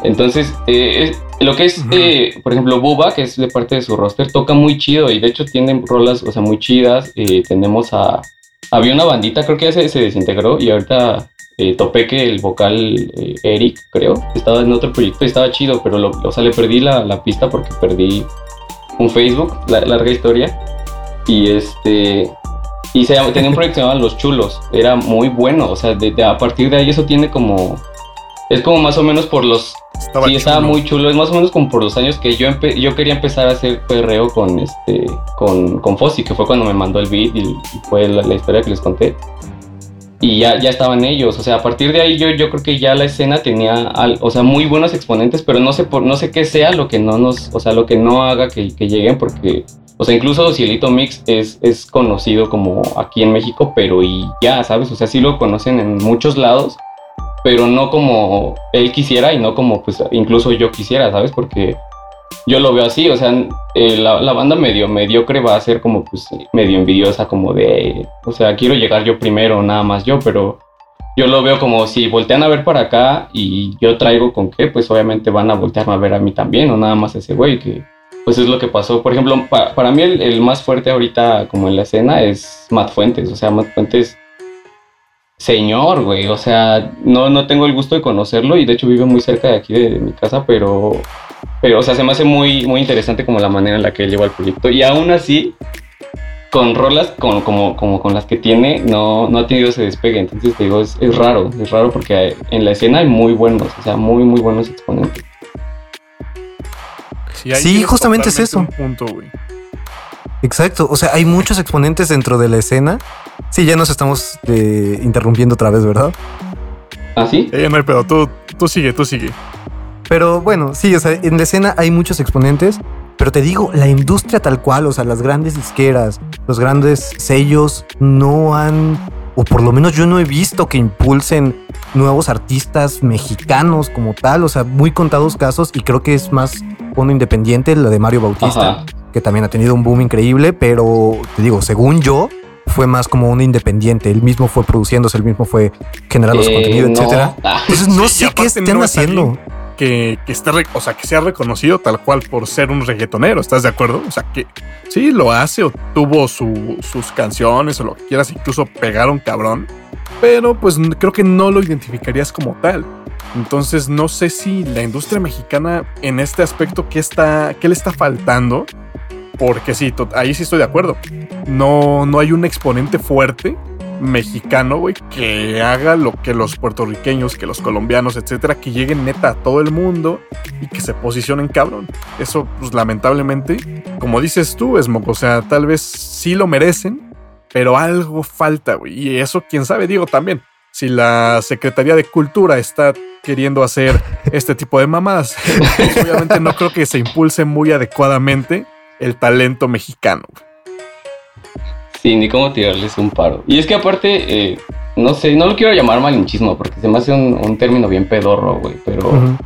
Entonces, eh, lo que es, eh, por ejemplo, Buba, que es de parte de su roster, toca muy chido y de hecho tienen rolas, o sea, muy chidas. Eh, tenemos a. Había una bandita, creo que ya se, se desintegró y ahorita topé que el vocal Eric, creo, estaba en otro proyecto y estaba chido, pero lo, o sea, le perdí la, la pista porque perdí un Facebook, la, larga historia. Y este. Y se, tenía un proyecto que se llamaba Los Chulos. Era muy bueno. O sea, de, a partir de ahí eso tiene como. Es como más o menos por los. Estaba sí, estaba muy chulo. Es más o menos como por los años que yo yo quería empezar a hacer perreo con este. con, con Fossi, que fue cuando me mandó el beat y, fue la, historia que les conté. Y ya, ya estaban ellos. O sea, a partir de ahí yo, yo creo que ya la escena tenía o sea, muy buenos exponentes, pero no sé por, no sé qué sea lo que no nos. O sea, lo que no haga que, que lleguen, porque o sea, incluso Cielito Mix es, es conocido como aquí en México, pero y ya, ¿sabes? O sea, sí lo conocen en muchos lados, pero no como él quisiera y no como pues incluso yo quisiera, ¿sabes? Porque yo lo veo así, o sea, eh, la, banda medio mediocre va a ser como pues medio envidiosa, como de, o sea, quiero llegar yo primero, nada más yo, pero yo lo veo como si voltean a ver para acá y yo traigo con qué, pues obviamente van a voltearme a ver a mí también, o nada más ese güey que pues es lo que pasó. Por ejemplo, para mí el, más fuerte ahorita como en la escena es Matt Fuentes. O sea, Matt Fuentes, señor, güey. O sea, no, no tengo el gusto de conocerlo y de hecho vive muy cerca de aquí de, mi casa, pero, pero, o sea, se me hace muy, muy interesante como la manera en la que él lleva el proyecto. Y aún así, con rolas con, como, como con las que tiene, no, no ha tenido ese despegue. Entonces, te digo, es, es raro, es raro porque en la escena hay muy buenos, o sea, muy, muy buenos exponentes sí, justamente es eso. Exacto, o sea, hay muchos exponentes dentro de la escena. Sí, ya nos estamos eh, interrumpiendo otra vez, ¿verdad? ¿Ah, sí? Eh, no hay pedo, tú, tú sigue, tú sigue. Pero bueno, sí, o sea, en la escena hay muchos exponentes, pero te digo, la industria tal cual, o sea, las grandes disqueras, los grandes sellos no han, o por lo menos yo no he visto que impulsen nuevos artistas mexicanos como tal, o sea, muy contados casos y creo que es más uno independiente, la de Mario Bautista, que también ha tenido un boom increíble, pero te digo, según yo, fue más como un independiente. Él mismo fue produciéndose, él mismo fue generando su eh, contenido, etcétera. Ah. Entonces no sé qué estén haciendo. Que, que, esté, o sea, que sea reconocido tal cual por ser un reggaetonero, ¿estás de acuerdo? O sea, que sí lo hace o tuvo sus canciones o lo que quieras, incluso pegaron cabrón, pero pues creo que no lo identificarías como tal. Entonces no sé si la industria mexicana en este aspecto, ¿qué, está, qué le está faltando? Porque sí, ahí sí estoy de acuerdo. No, no hay un exponente fuerte mexicano, güey, que haga lo que los puertorriqueños, que los colombianos, etcétera, que lleguen neta a todo el mundo y que se posicionen cabrón. Eso, pues lamentablemente, como dices tú, Smoke, o sea, tal vez sí lo merecen, pero algo falta, güey. Y eso, quién sabe, digo también si la Secretaría de Cultura está queriendo hacer este tipo de mamadas. Obviamente no creo que se impulse muy adecuadamente el talento mexicano. Sí, ni cómo tirarles un paro. Y es que aparte, eh, no sé, no lo quiero llamar malinchismo porque se me hace un, término bien pedorro, güey, pero...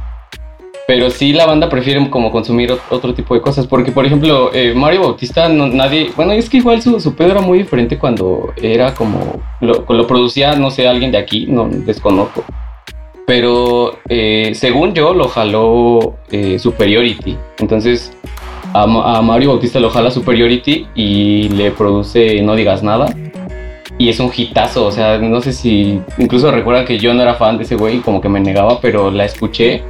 Pero sí la banda prefiere como consumir otro tipo de cosas. Porque, por ejemplo, eh, Mario Bautista, nadie... Bueno, es que igual su, su pedo era muy diferente cuando era como... Lo, lo producía, no sé, alguien de aquí, no desconozco. Pero eh, según yo, lo jaló eh, Superiority. Entonces, a, a, Mario Bautista lo jala Superiority y le produce No Digas Nada. Y es un hitazo, o sea, no sé si. Incluso recuerda que yo no era fan de ese güey, como que me negaba, pero la escuché.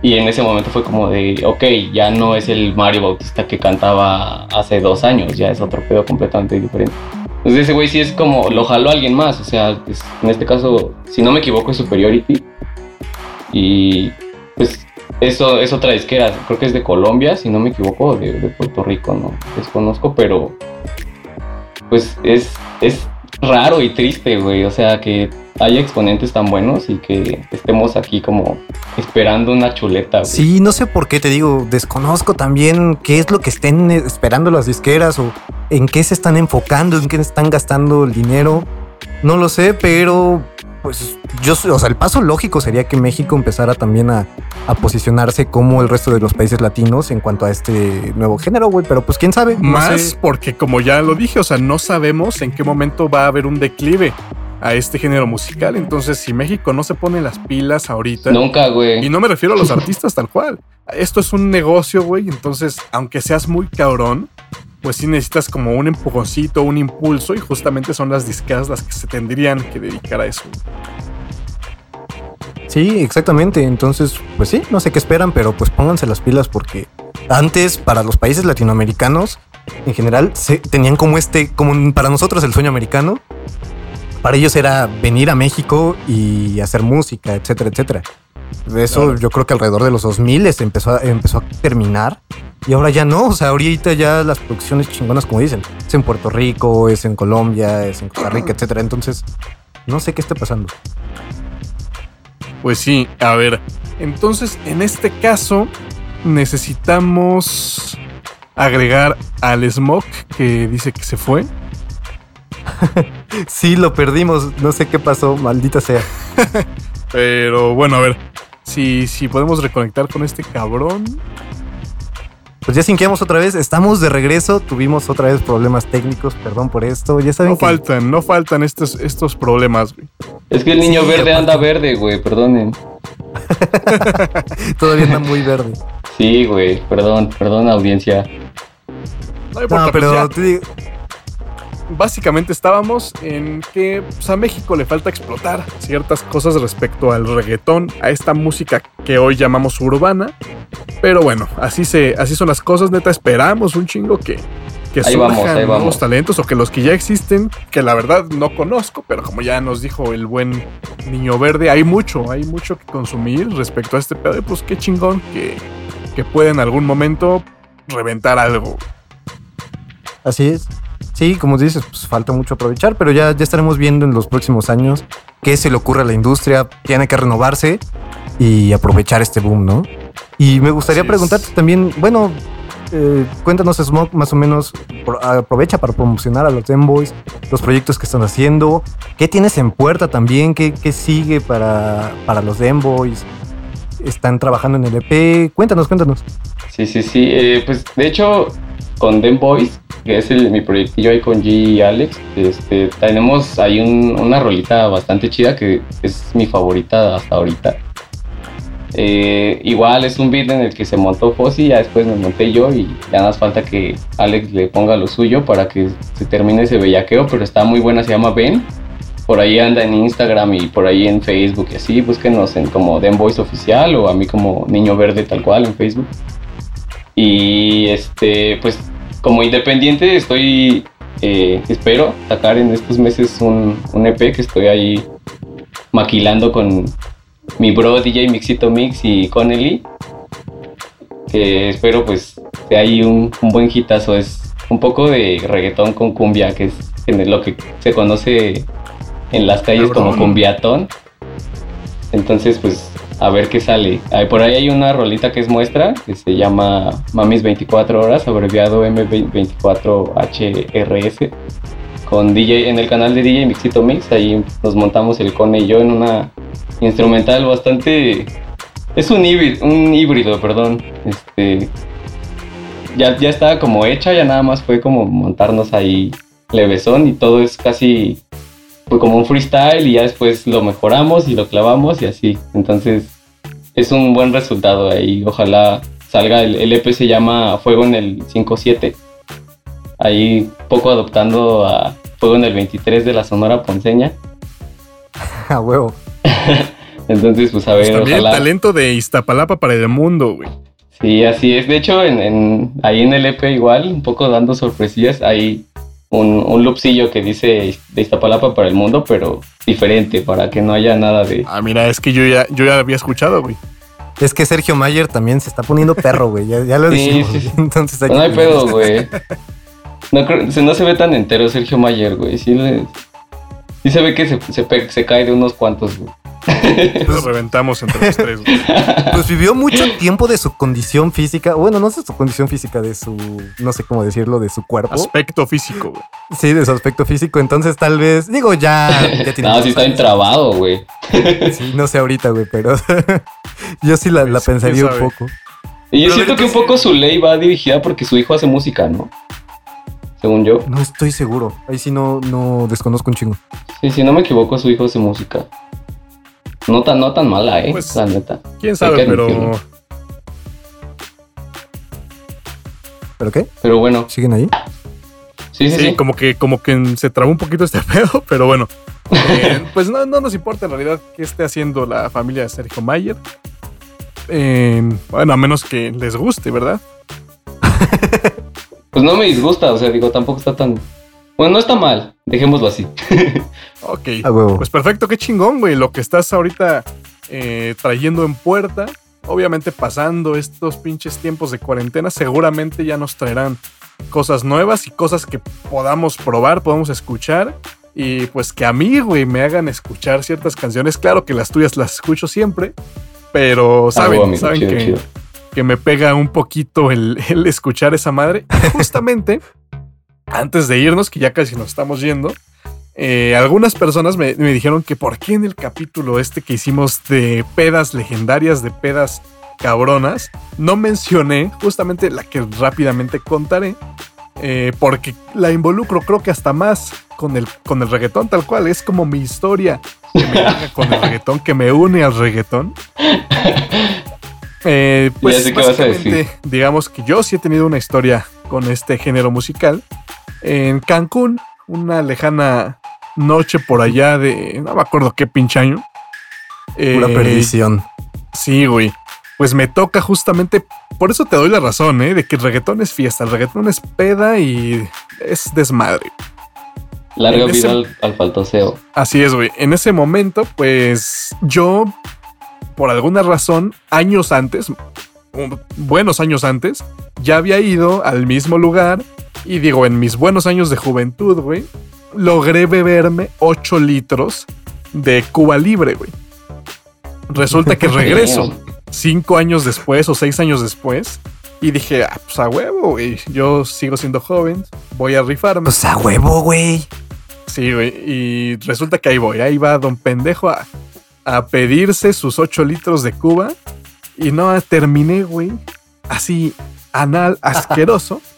Y en ese momento fue como de, ok, ya no es el Mario Bautista que cantaba hace dos años, ya es otro pedo completamente diferente. Entonces ese güey sí es como, lo jaló a alguien más, o sea, en este caso, si no me equivoco, es Superiority. Y pues eso es otra disquera, creo que es de Colombia, si no me equivoco, de, Puerto Rico, no desconozco, pero pues es, es raro y triste, güey. O sea, que haya exponentes tan buenos y que estemos aquí como esperando una chuleta. Sí, no sé por qué te digo, desconozco también qué es lo que estén esperando las disqueras o en qué se están enfocando, en qué están gastando el dinero. No lo sé, pero pues yo, o sea, el paso lógico sería que México empezara también a, posicionarse como el resto de los países latinos en cuanto a este nuevo género, güey. Pero pues quién sabe. Más porque como ya lo dije, o sea, no sabemos en qué momento va a haber un declive a este género musical. Entonces, si México no se pone las pilas ahorita. Nunca, güey. Y no me refiero a los artistas tal cual. Esto es un negocio, güey. Entonces, aunque seas muy cabrón, pues sí necesitas como un empujoncito, un impulso y justamente son las disqueras las que se tendrían que dedicar a eso. Sí, exactamente. Entonces, pues sí, no sé qué esperan, pero pues pónganse las pilas porque antes para los países latinoamericanos en general se, tenían como este, como para nosotros el sueño americano, para ellos era venir a México y hacer música, etcétera, etcétera. Eso yo creo que alrededor de los 2000 empezó empezó a terminar y ahora ya no, o sea, ahorita ya las producciones chingonas, como dicen, es en Puerto Rico, es en Colombia, es en Costa Rica, etcétera. Entonces, no sé qué esté pasando. Pues sí, a ver, entonces en este caso necesitamos agregar al Smoke que dice que se fue. sí, lo perdimos, no sé qué pasó, maldita sea. Pero bueno, a ver, si, si podemos reconectar con este cabrón. Pues ya sinqueamos otra vez, estamos de regreso, tuvimos otra vez problemas técnicos, perdón por esto, ya saben No faltan, no faltan estos, estos problemas, güey. Es que el niño verde anda verde, güey, perdonen. Todavía anda muy verde. Sí, güey, perdón, perdón audiencia. No, importa, pues pero te digo, básicamente estábamos en que pues, a México le falta explotar ciertas cosas respecto al reggaetón, a esta música que hoy llamamos urbana. Pero bueno, así, se, así son las cosas, neta. Esperamos un chingo que, que surjan nuevos talentos o que los que ya existen, que la verdad no conozco, pero como ya nos dijo el buen niño verde, hay mucho, hay mucho que consumir respecto a este pedo. Y pues qué chingón que, que puede en algún momento reventar algo. Así es. Sí, como dices, pues falta mucho aprovechar, pero ya, ya estaremos viendo en los próximos años qué se le ocurre a la industria. Tiene que renovarse y aprovechar este boom, ¿no? Y me gustaría preguntarte también, bueno, eh, cuéntanos, Smoke, más o menos, aprovecha para promocionar a los Boys, los proyectos que están haciendo. ¿Qué tienes en puerta también? ¿Qué, qué sigue para, para los Boys? ¿Están trabajando en el EP? Cuéntanos, cuéntanos. Sí, sí, sí. Eh, pues de hecho, con Dem Boys, que es el, mi proyectillo ahí con G y Alex, este, tenemos ahí una rolita bastante chida que es mi favorita hasta ahorita. Eh, igual es un beat en el que se montó Fossi, ya después me monté yo y ya nos falta que Alex le ponga lo suyo para que se termine ese bellaqueo, pero está muy buena, se llama Ben. Por ahí anda en Instagram y por ahí en Facebook y así, búsquenos en como Den Voice Oficial o a mí como Niño Verde tal cual en Facebook. Y este, pues como independiente estoy, eh, espero sacar en estos meses un, un, EP que estoy ahí maquilando con mi bro DJ Mixito Mix y Connelly. Que espero pues sea ahí un, un buen hitazo. Es un poco de reggaetón con cumbia, que es lo que se conoce en las calles como cumbiatón. Entonces, pues a ver qué sale. por ahí hay una rolita que es muestra, que se llama Mamis 24 horas, abreviado M24HRS, con DJ en el canal de DJ Mixito Mix. Ahí nos montamos el Cone y yo en una instrumental bastante... Es un híbrido, un híbrido, perdón. Este, ya, ya estaba como hecha, ya nada más fue como montarnos ahí levesón y todo es casi fue como un freestyle y ya después lo mejoramos y lo clavamos y así. Entonces es un buen resultado ahí. Ojalá salga. El, EP se llama Fuego en el 5-7. Ahí poco adoptando a Fuego en el 23 de la Sonora Ponceña. A huevo. Entonces, pues a ver. Pues también el talento de Iztapalapa para el mundo, güey. Sí, así es. De hecho, en, ahí en el EP igual, un poco dando sorpresillas, hay un, un loopcillo que dice de Iztapalapa para el mundo, pero diferente, para que no haya nada de... Ah, mira, es que yo ya, yo ya había escuchado, güey. Es que Sergio Mayer también se está poniendo perro, güey. Ya, lo dijimos. Entonces hay no hay pedo, güey. No, no, se ve tan entero Sergio Mayer, güey. Sí, sí se ve que se, se, se cae de unos cuantos, güey. Lo reventamos entre los tres. Pues vivió mucho tiempo de su condición física. Bueno, no sé su condición física, de su, no sé cómo decirlo, de su cuerpo. Aspecto físico, güey. Sí, de su aspecto físico. Entonces, tal vez, digo, ya, ya tiene. no, sí está entrabado, güey. Sí, no sé ahorita, güey, pero yo sí la, pues, pensaría un poco. Y yo siento que un poco su ley va dirigida porque su hijo hace música, ¿no? Según yo. No estoy seguro. Ahí sí no, no desconozco un chingo. Sí, si no me equivoco, su hijo hace música. No tan, no tan mala, ¿eh? Pues, la neta. Quién sabe, pero. ¿Pero qué? Pero bueno. ¿Siguen ahí? Sí, sí, sí, Como que, como que se trabó un poquito este pedo, pero bueno. Eh, pues no, no, nos importa en realidad qué esté haciendo la familia de Sergio Mayer. Eh, bueno, a menos que les guste, ¿verdad? pues no me disgusta, o sea, digo, tampoco está tan bueno, no está mal, dejémoslo así. ok, pues perfecto, qué chingón, güey, lo que estás ahorita eh, trayendo en puerta. Obviamente pasando estos pinches tiempos de cuarentena, seguramente ya nos traerán cosas nuevas y cosas que podamos probar, podamos escuchar. Y pues que a mí, güey, me hagan escuchar ciertas canciones. Claro que las tuyas las escucho siempre, pero ah, saben, saben que, que, me pega un poquito el, el escuchar esa madre. Justamente antes de irnos, que ya casi nos estamos yendo, eh, algunas personas me, dijeron que por qué en el capítulo este que hicimos de pedas legendarias, de pedas cabronas, no mencioné justamente la que rápidamente contaré, eh, porque la involucro creo que hasta más con el, con el reggaetón, tal cual, es como mi historia que me con el reggaetón, que me une al reggaetón. Eh, pues básicamente, digamos que yo sí he tenido una historia con este género musical en Cancún, una lejana noche por allá de. No me acuerdo qué pinche año. Pura eh, perdición. Sí, güey. Pues me toca justamente. Por eso te doy la razón, ¿eh? De que el reggaetón es fiesta, el reggaetón es peda y es desmadre. Larga vida al, al faltoseo. Así es, güey. En ese momento, pues yo, por alguna razón, años antes, buenos años antes, ya había ido al mismo lugar y digo, en mis buenos años de juventud, güey, logré beberme 8 litros de Cuba Libre, güey. Resulta que regreso 5 años después o 6 años después y dije, ah, pues a huevo, güey. Yo sigo siendo joven, voy a rifarme. Pues a huevo, güey. Sí, güey. Y resulta que ahí voy. Ahí va don pendejo a, a pedirse sus 8 litros de Cuba. Y no terminé, güey. Así, anal asqueroso.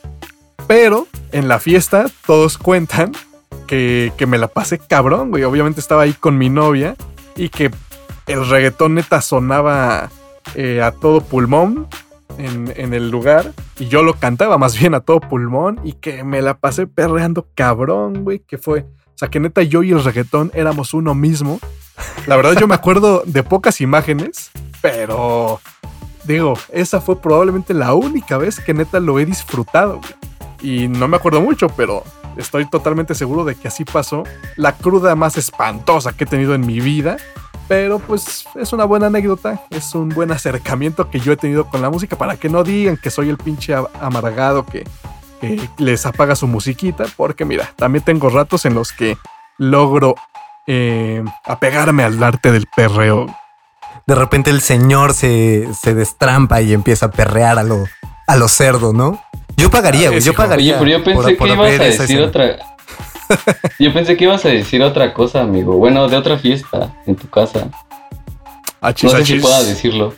Pero en la fiesta todos cuentan que, me la pasé cabrón, güey. Obviamente estaba ahí con mi novia y que el reggaetón neta sonaba eh, a todo pulmón en, en, el lugar y yo lo cantaba más bien a todo pulmón y que me la pasé perreando cabrón, güey, que fue, o sea, que neta yo y el reggaetón éramos uno mismo. La verdad yo me acuerdo de pocas imágenes, pero digo, esa fue probablemente la única vez que neta lo he disfrutado, güey y no me acuerdo mucho, pero estoy totalmente seguro de que así pasó. La cruda más espantosa que he tenido en mi vida. Pero pues es una buena anécdota, es un buen acercamiento que yo he tenido con la música para que no digan que soy el pinche amargado que, les apaga su musiquita, porque mira, también tengo ratos en los que logro eh, apegarme al arte del perreo. de repente el señor se, se destrampa y empieza a perrear a lo, a lo cerdo, ¿no? Yo pagaría, güey. Yo pagaría. Oye, pero yo pensé por que ibas a decir escena. otra. Yo pensé que ibas a decir otra cosa, amigo. Bueno, de otra fiesta en tu casa. Achis, No sé si achis. pueda decirlo.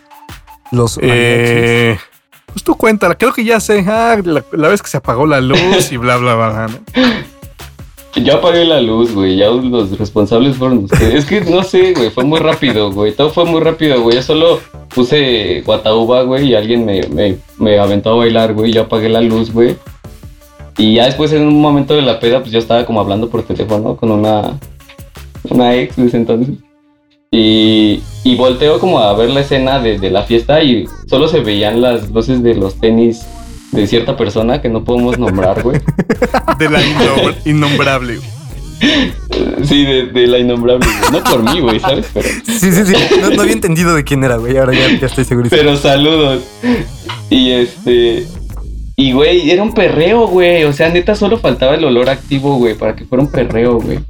Los mariachis. Eh, pues tú cuéntala, creo que ya sé. Ah, la, la vez que se apagó la luz y bla, bla, bla. ¿no? Yo apagué la luz, güey. Ya los responsables fueron ustedes. Es que no sé, güey. Fue muy rápido, güey. Todo fue muy rápido, güey. Yo solo puse guatauba, güey, y alguien me, me, me aventó a bailar, güey. Yo apagué la luz, güey. Y ya después, en un momento de la peda, pues yo estaba como hablando por teléfono con una, una ex de ese entonces. Y, y volteo como a ver la escena de, de la fiesta y solo se veían las luces de los tenis de cierta persona que no podemos nombrar, güey. De la innom- innombrable. güey. Sí, de, de la innombrable. No por mí, güey, ¿sabes? Pero, Sí, sí, sí. No, no había entendido de quién era, güey. Ahora ya, ya estoy seguro. pero saludos. Y este. Y, güey, era un perreo, güey. O sea, neta, solo faltaba el olor activo, güey, para que fuera un perreo, güey.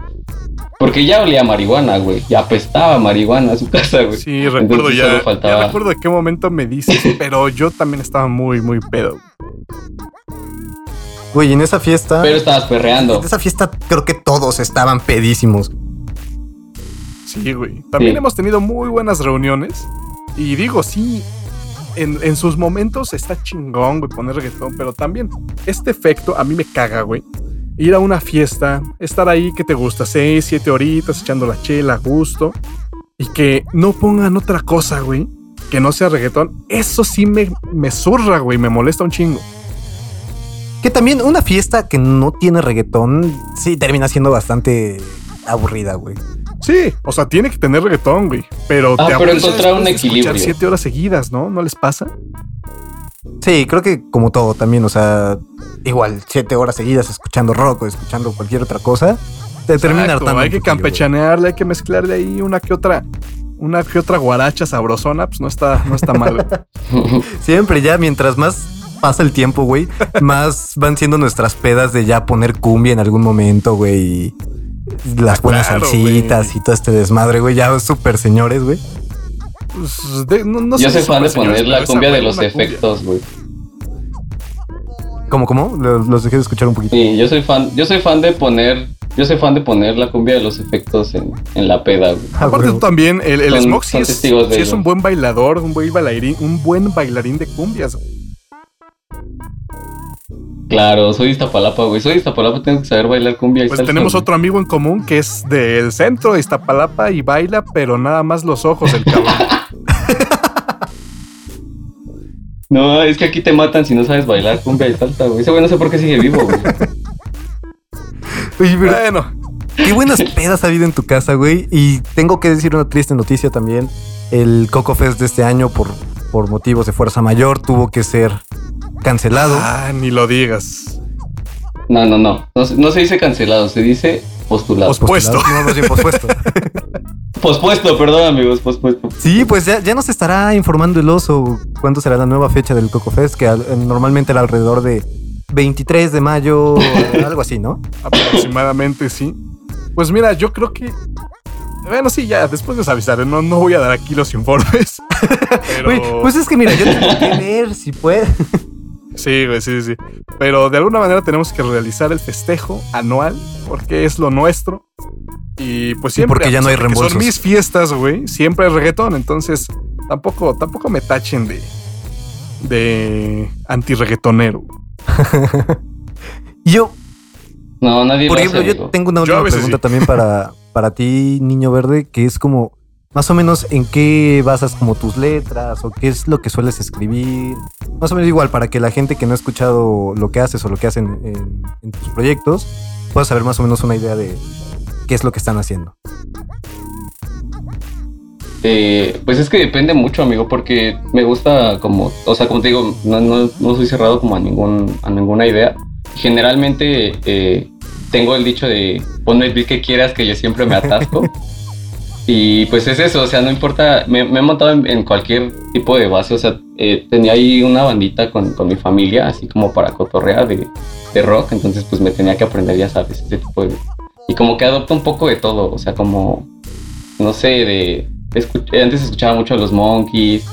Porque ya olía a marihuana, güey. Ya apestaba a marihuana a su casa, güey. Sí, recuerdo Entonces, ya. solo faltaba- ya recuerdo de qué momento me dices, pero yo también estaba muy, muy pedo. Güey, en esa fiesta. Pero estabas perreando. En esa fiesta creo que todos estaban pedísimos. Sí, güey. También Sí. hemos tenido muy buenas reuniones. Y digo, sí, en, en sus momentos está chingón, güey, poner reggaetón, pero también este efecto a mí me caga, güey. Ir a una fiesta, estar ahí, que te gusta? Seis, siete horitas echando la chela a gusto. Y que no pongan otra cosa, güey, que no sea reggaetón. Eso sí me, me zurra, güey, me molesta un chingo. Que también una fiesta que no tiene reggaetón, sí termina siendo bastante aburrida, güey. Sí, o sea, tiene que tener reggaetón, güey. Pero Ah, te pero encontrar un equilibrio. siete horas seguidas, ¿no? ¿No les pasa? Sí, creo que como todo también, o sea, igual, siete horas seguidas escuchando rock o escuchando cualquier otra cosa, te termina hartando. Hay que campechanearle, hay que mezclarle ahí una que otra, una que otra guaracha sabrosona, pues no está, no está mal. güey. Siempre ya, mientras más pasa el tiempo, güey, más van siendo nuestras pedas de ya poner cumbia en algún momento, güey. Las buenas claro, salsitas y todo este desmadre, güey, ya súper señores, güey. Pues, de- no, no Yo sé soy si fan de señores, poner la cumbia de los efectos, güey. ¿Cómo, cómo? Los, los dejé de escuchar un poquito. Sí, yo soy fan, yo soy fan de poner, yo soy fan de poner la cumbia de los efectos en, en la peda, güey. Ah, Aparte tú también, el, el sí es, sí es un buen bailador, un buen bailarín, un buen bailarín de cumbias. güey. Claro, soy de Iztapalapa, güey. Soy de Iztapalapa, tengo que saber bailar cumbia y Pues salsa, tenemos otro amigo en común que es del centro de Iztapalapa y baila, pero nada más los ojos el cabrón. No, es que aquí te matan si no sabes bailar cumbia y salsa, güey. Ese güey no sé por qué sigue vivo, güey. Bueno, qué buenas pedas ha habido en tu casa, güey. Y tengo que decir una triste noticia también. El Coco Fest de este año, por, por motivos de fuerza mayor, tuvo que ser cancelado. ah, ni lo digas. No, no, no. No, se- no se dice cancelado, se dice postulado. Pospuesto. No, más bien pospuesto. Pospuesto, perdón, amigos, pospuesto. Sí, pues ya, ya nos estará informando el oso cuándo será la nueva fecha del Coco Fest, que al- normalmente era alrededor de 23 de mayo, algo así, ¿no? Aproximadamente, sí. Pues mira, yo creo que. Bueno, sí, ya, después les avisaré. No, no voy a dar aquí los informes. Pero. Pues es que mira, yo tengo que ver si puede. Sí, güey, sí, sí. Pero de alguna manera tenemos que realizar el festejo anual porque es lo nuestro. Y pues siempre. porque ya no hay reembolsos. Son mis fiestas, güey. Siempre hay reggaetón. Entonces, tampoco, tampoco me tachen de. de anti-reggaetonero. Yo, No, nadie por lo ejemplo, hace, yo tengo una última pregunta sí. también para, para ti, niño verde, que es como más o menos en qué basas como tus letras o qué es lo que sueles escribir. Más o menos igual para que la gente que no ha escuchado lo que haces o lo que hacen en, en tus proyectos pueda saber más o menos una idea de qué es lo que están haciendo. Eh, pues es que depende mucho, amigo, porque me gusta como, o sea, como te digo, no, no, no soy cerrado como a ningún, a ninguna idea. Generalmente eh, tengo el dicho de ponme el beat que quieras que yo siempre me atasco. y pues es eso, o sea, no importa, me, he montado en, cualquier tipo de base, o sea, eh, tenía ahí una bandita con, con mi familia, así como para cotorrear de, de rock, entonces pues me tenía que aprender, ya sabes, ese tipo de... Y como que adopto un poco de todo, o sea, como, no sé, de antes escuchaba mucho a los Monkeys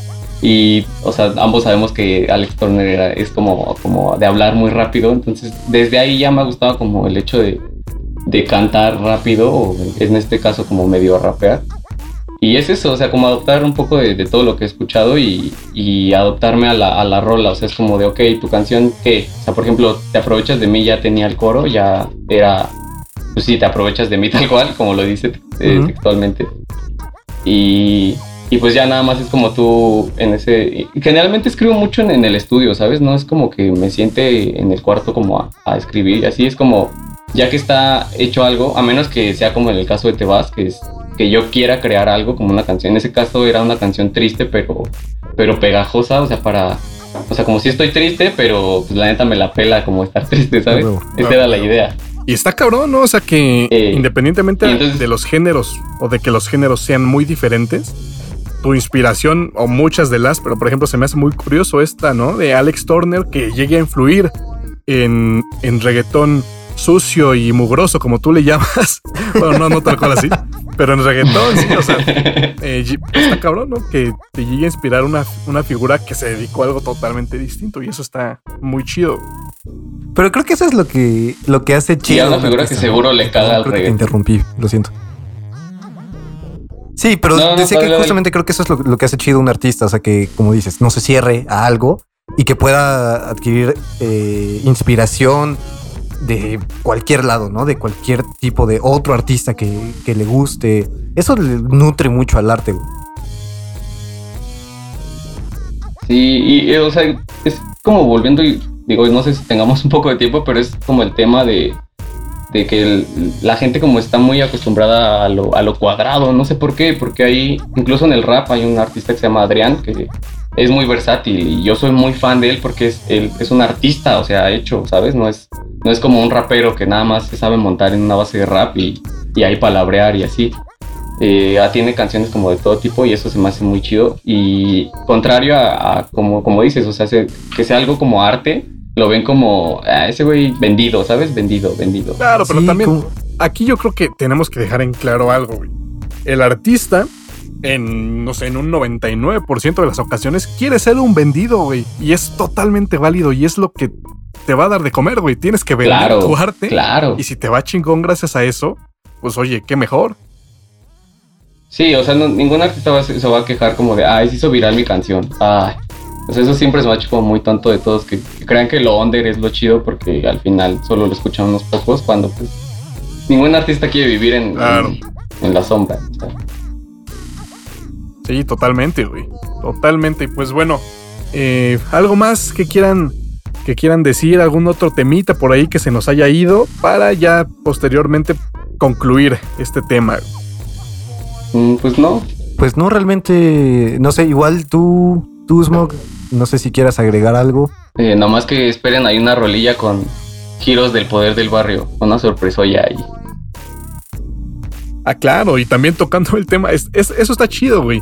y, o sea, ambos sabemos que Alex Turner era, es como, como de hablar muy rápido, entonces desde ahí ya me ha gustado como el hecho de, de cantar rápido, o en este caso como medio rapear. Y es eso, o sea, como adoptar un poco de, todo lo que he escuchado y, y adoptarme a la, a la, rola. O sea, es como de, ok, tu canción, ¿qué? O sea, por ejemplo, te aprovechas de mí, ya tenía el coro, ya era, pues sí, te aprovechas de mí tal cual, como lo dice eh, textualmente. Y, y, pues ya nada más es como tú en ese... Generalmente escribo mucho en, el estudio, ¿sabes? No es como que me siente en el cuarto como a, a escribir, así es como ya que está hecho algo, a menos que sea como en el caso de Tebas, que es que yo quiera crear algo como una canción. En ese caso era una canción triste, pero, pero pegajosa, o sea, para... O sea, como si estoy triste, pero pues, la neta me la pela como estar triste, ¿sabes? Esa era la idea. Y está cabrón, ¿no? O sea que eh, independientemente de los géneros o de que los géneros sean muy diferentes, tu inspiración o muchas de las, pero por ejemplo se me hace muy curioso esta, ¿no? De Alex Turner que llegue a influir en, en reggaetón sucio y mugroso, como tú le llamas. bueno, no, no tal cual así, pero en reggaetón, sí, o sea, eh, está cabrón, ¿no? Que te llegue a inspirar una, una figura que se dedicó a algo totalmente distinto y eso está muy chido. Pero creo que eso es lo que, lo que hace chido. Sí, una figura que seguro le caga al reggaetón. Te interrumpí, lo siento. Sí, pero decía que justamente creo que eso es lo, que hace chido un artista, o sea, que como dices, no se cierre a algo y que pueda adquirir eh, inspiración de cualquier lado, ¿no? De cualquier tipo de otro artista que, le guste. Eso le nutre mucho al arte. Sí, y, o sea, es como volviendo, y digo, no sé si tengamos un poco de tiempo, pero es como el tema de, de que la gente como está muy acostumbrada a lo, a lo cuadrado, no sé por qué, porque ahí, incluso en el rap hay un artista que se llama Adrián, que es muy versátil y yo soy muy fan de él porque es, él es un artista, o sea, hecho, ¿sabes? No es, no es como un rapero que nada más se sabe montar en una base de rap y, y ahí palabrear y así. Eh, tiene canciones como de todo tipo y eso se me hace muy chido. Y contrario a, como, como dices, o sea, que sea algo como arte, lo ven como ah, ese güey vendido, ¿sabes? Vendido, vendido. Claro, pero también aquí yo creo que tenemos que dejar en claro algo, güey. El artista en, no sé, en un 99% de las ocasiones quiere ser un vendido, güey. Y es totalmente válido y es lo que te va a dar de comer, güey. Tienes que vender tu arte. Claro. Y si te va chingón gracias a eso, pues oye, qué mejor. Sí, o sea, ningún artista se va a quejar como de, ay, se hizo viral mi canción. Ay. Pues eso siempre es macho como muy tonto de todos, que, crean que lo under es lo chido porque al final solo lo escuchan unos pocos cuando pues ningún artista quiere vivir en, en, la sombra. Sí, totalmente, güey. Totalmente. Y pues bueno, eh, algo más que quieran que quieran decir, algún otro temita por ahí que se nos haya ido para ya posteriormente concluir este tema. Mm, pues no. Pues no, realmente, no sé, igual tú, tú, Smog, no sé si quieras agregar algo. Eh, nomás que esperen ahí una rolilla con giros del poder del barrio, una sorpresa ya ahí. Ah, claro, y también tocando el tema, es, eso está chido, güey.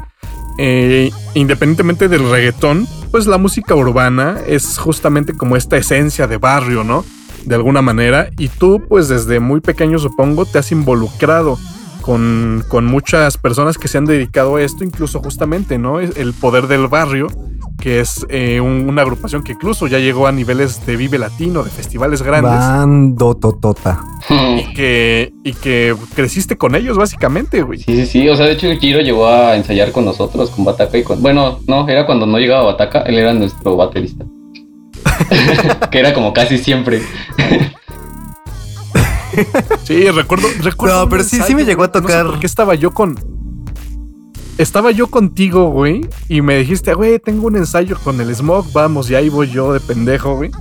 Eh, independientemente del reggaetón, pues la música urbana es justamente como esta esencia de barrio, ¿no? De alguna manera. Y tú, pues desde muy pequeño, supongo, te has involucrado con, con muchas personas que se han dedicado a esto, incluso justamente, ¿no? El poder del barrio que es eh, una agrupación que incluso ya llegó a niveles de Vive Latino, de festivales grandes. Bando Totota. y que, y que creciste con ellos, básicamente, güey. Sí, sí, sí. O sea, de hecho, Giro llegó a ensayar con nosotros, con Bataca y con. Bueno, no, era cuando no llegaba Bataca, él era nuestro baterista. que era como casi siempre. sí, recuerdo, recuerdo. No, pero sí, sí me llegó a tocar. porque estaba yo con estaba yo contigo, güey, y me dijiste, güey, tengo un ensayo con el Smog, vamos, y ahí voy yo de pendejo, güey.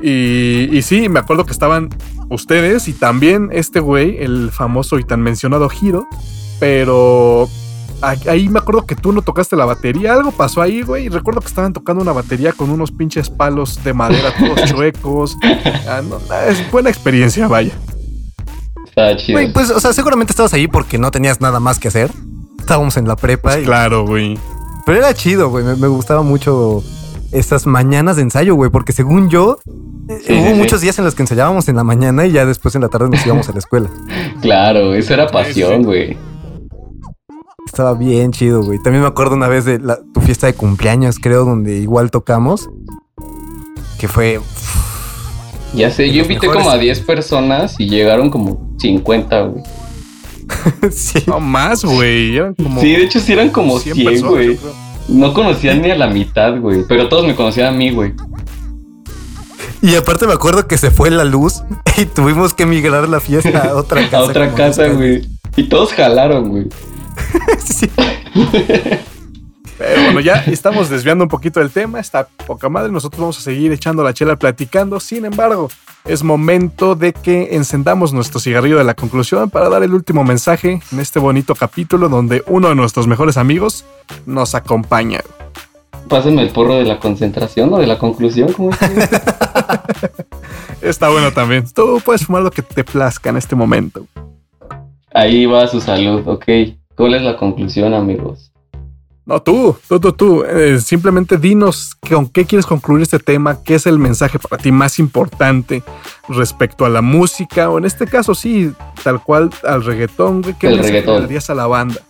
Y, y sí, me acuerdo que estaban ustedes y también este güey, el famoso y tan mencionado Giro, pero ahí me acuerdo que tú no tocaste la batería, algo pasó ahí, güey, y recuerdo que estaban tocando una batería con unos pinches palos de madera todos chuecos. Ah, es buena experiencia, vaya. Está chido. Güey, pues, o sea, seguramente estabas ahí porque no tenías nada más que hacer estábamos en la prepa. Pues claro, güey. Pero era chido, güey. Me, gustaba mucho estas mañanas de ensayo, güey, porque según yo, hubo muchos días en los que ensayábamos en la mañana y ya después en la tarde nos íbamos a la escuela. Claro, eso era pasión, güey. estaba bien chido, güey. También me acuerdo una vez de la- tu fiesta de cumpleaños, creo, donde igual tocamos. Que fue. Ya sé, yo invité mejores. como a 10 personas y llegaron como 50, güey. sí. No más, güey. Sí, de hecho sí eran como 100 100, personas, güey. No conocían ni a la mitad, güey. Pero todos me conocían a mí, güey. Y aparte me acuerdo que se fue la luz y tuvimos que migrar la fiesta a otra casa. A otra casa, güey. Y todos jalaron, güey. Sí. Pero bueno, ya estamos desviando un poquito del tema. Está poca madre. Nosotros vamos a seguir echando la chela platicando. Sin embargo, es momento de que encendamos nuestro cigarrillo de la conclusión para dar el último mensaje en este bonito capítulo donde uno de nuestros mejores amigos nos acompaña. Pásenme el porro de la concentración o de la conclusión, ¿cómo es? Está bueno también. Tú puedes fumar lo que te plazca en este momento. Ahí va su salud, ok. ¿Cuál es la conclusión, amigos? No, tú, tú, tú, tú. Eh, simplemente dinos con qué quieres concluir este tema, qué es el mensaje para ti más importante respecto a la música, o en este caso, sí, tal cual al reggaetón, güey. ¿Qué El reggaetón. le darías a la banda?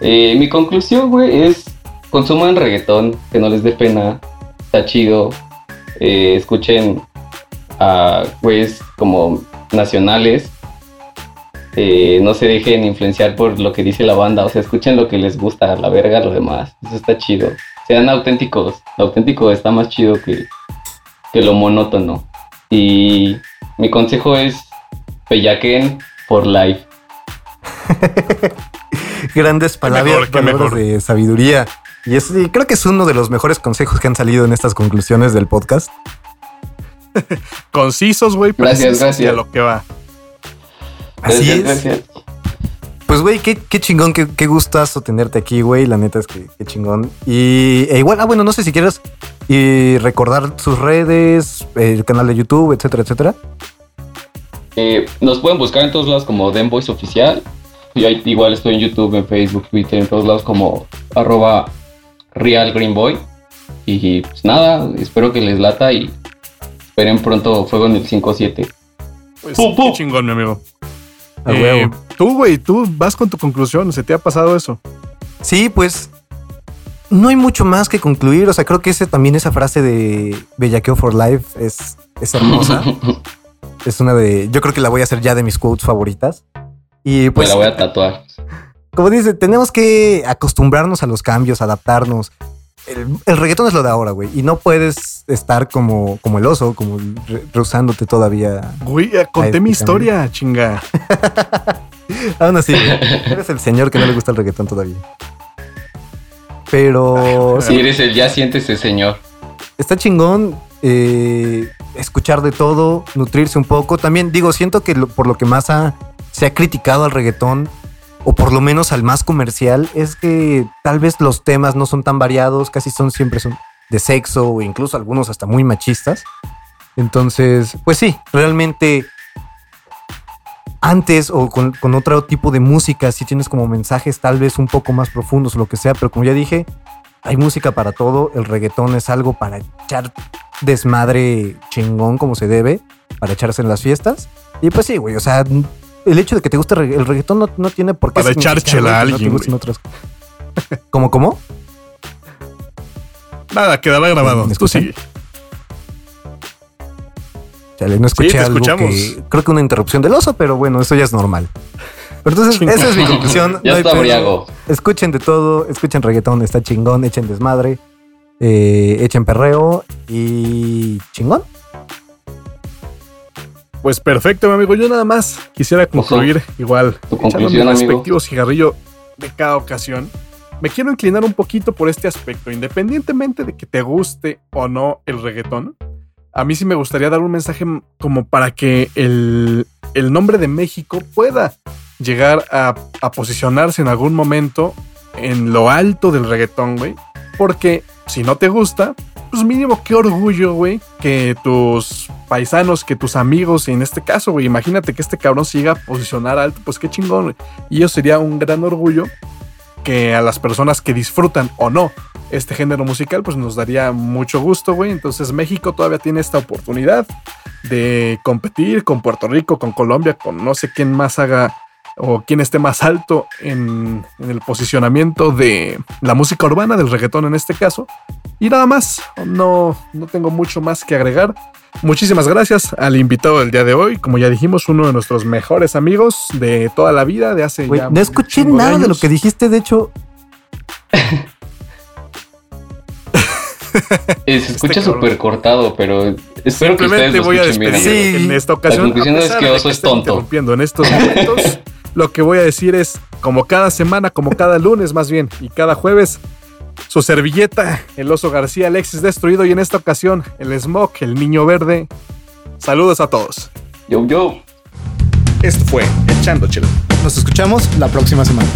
Eh, mi conclusión, güey, es consuman reggaetón, que no les dé pena, está chido. Eh, escuchen a güeyes como nacionales. Eh, no se dejen influenciar por lo que dice la banda, o sea, escuchen lo que les gusta, la verga, lo demás. Eso está chido. Sean auténticos. Lo auténtico está más chido que, que lo monótono. Y mi consejo es pellaquen por life. Grandes palabras, mejor, palabras de sabiduría. Y es, y creo que es uno de los mejores consejos que han salido en estas conclusiones del podcast. Concisos, güey, Gracias, gracias. a lo que va. Así Gracias, es. gracias. Pues, güey, qué, qué chingón, qué, qué gustazo tenerte aquí, güey. La neta es que qué chingón. Y e igual, ah, bueno, no sé si quieres y recordar sus redes, el canal de YouTube, etcétera, etcétera. Eh, nos pueden buscar en todos lados como Den Voice Oficial. Yo igual estoy en YouTube, en Facebook, Twitter, en todos lados como arroba Real Green Boy. Y pues nada, espero que les lata y esperen pronto Fuego en el 5-7. Pues, Pum, pum. qué chingón, mi amigo. A Eh, huevo. tú, güey, tú vas con tu conclusión. ¿Se te ha pasado eso? Sí, pues no hay mucho más que concluir. O sea, creo que ese también esa frase de Bellaqueo for Life es, es hermosa. es una de. Yo creo que la voy a hacer ya de mis quotes favoritas. Y Me pues, la voy a tatuar. como dice, tenemos que acostumbrarnos a los cambios, adaptarnos. El, el reggaetón es lo de ahora, güey. Y no puedes estar como, como el oso, como re- rehusándote todavía. Güey, ya conté Ay, mi historia, chinga. Aún así, güey, eres el señor que no le gusta el reggaetón todavía. Pero Si eres el ya siéntese, señor. está chingón eh, escuchar de todo, nutrirse un poco. También digo, siento que lo- por lo que más ha- se ha criticado al reggaetón, o por lo menos al más comercial, es que tal vez los temas no son tan variados, casi son siempre son de sexo, o incluso algunos hasta muy machistas. Entonces, pues sí, realmente antes o con, con otro tipo de música, si tienes como mensajes tal vez un poco más profundos o lo que sea, pero como ya dije, hay música para todo, el reggaetón es algo para echar desmadre chingón como se debe, para echarse en las fiestas. Y pues sí, güey, o sea, el hecho de que te guste el regga- el reggaetón no, no tiene por qué Para echar significar, chela a alguien, No te otras... ¿Cómo, cómo? Nada, quedará grabado. ¿Me Tú sigue. Chale, no escuché algo escuchamos. que... Creo que una interrupción del oso, pero bueno, eso ya es normal. Pero entonces, esa es mi conclusión. Ya no hay está briago. Escuchen de todo, escuchen reggaetón, está chingón, echen desmadre, eh, echen perreo y chingón. Pues perfecto, mi amigo. Yo nada más quisiera concluir igual, echando mi respectivo cigarrillo de cada ocasión. Me quiero inclinar un poquito por este aspecto, independientemente de que te guste o no el reggaetón. A mí sí me gustaría dar un mensaje como para que el, el nombre de México pueda llegar a, a posicionarse en algún momento en lo alto del reggaetón, güey. Porque si no te gusta, pues mínimo qué orgullo, güey, que tus paisanos, que tus amigos, y en este caso, güey, imagínate que este cabrón llega a posicionar alto, pues qué chingón, güey. Y eso sería un gran orgullo que a las personas que disfrutan o no este género musical, pues nos daría mucho gusto, güey. Entonces México todavía tiene esta oportunidad de competir con Puerto Rico, con Colombia, con no sé quién más haga o quién esté más alto en, en, el posicionamiento de la música urbana, del reggaetón en este caso. Y nada más, no, no tengo mucho más que agregar. Muchísimas gracias al invitado del día de hoy. Como ya dijimos, uno de nuestros mejores amigos de toda la vida, de hace Wey, ya No escuché nada de, de lo que dijiste, de hecho. Eh, se escucha este súper cortado, pero espero que ustedes lo voy a despedir bien. sí, en esta ocasión. La conclusión es que Oso es tonto. En estos momentos, lo que voy a decir es, como cada semana, como cada lunes más bien, y cada jueves, su servilleta, el Oso García, Alexis Destruido, y en esta ocasión, el Smoke, el Niño Verde. Saludos a todos. Yo, yo. Esto fue Echando Chelo. Nos escuchamos la próxima semana.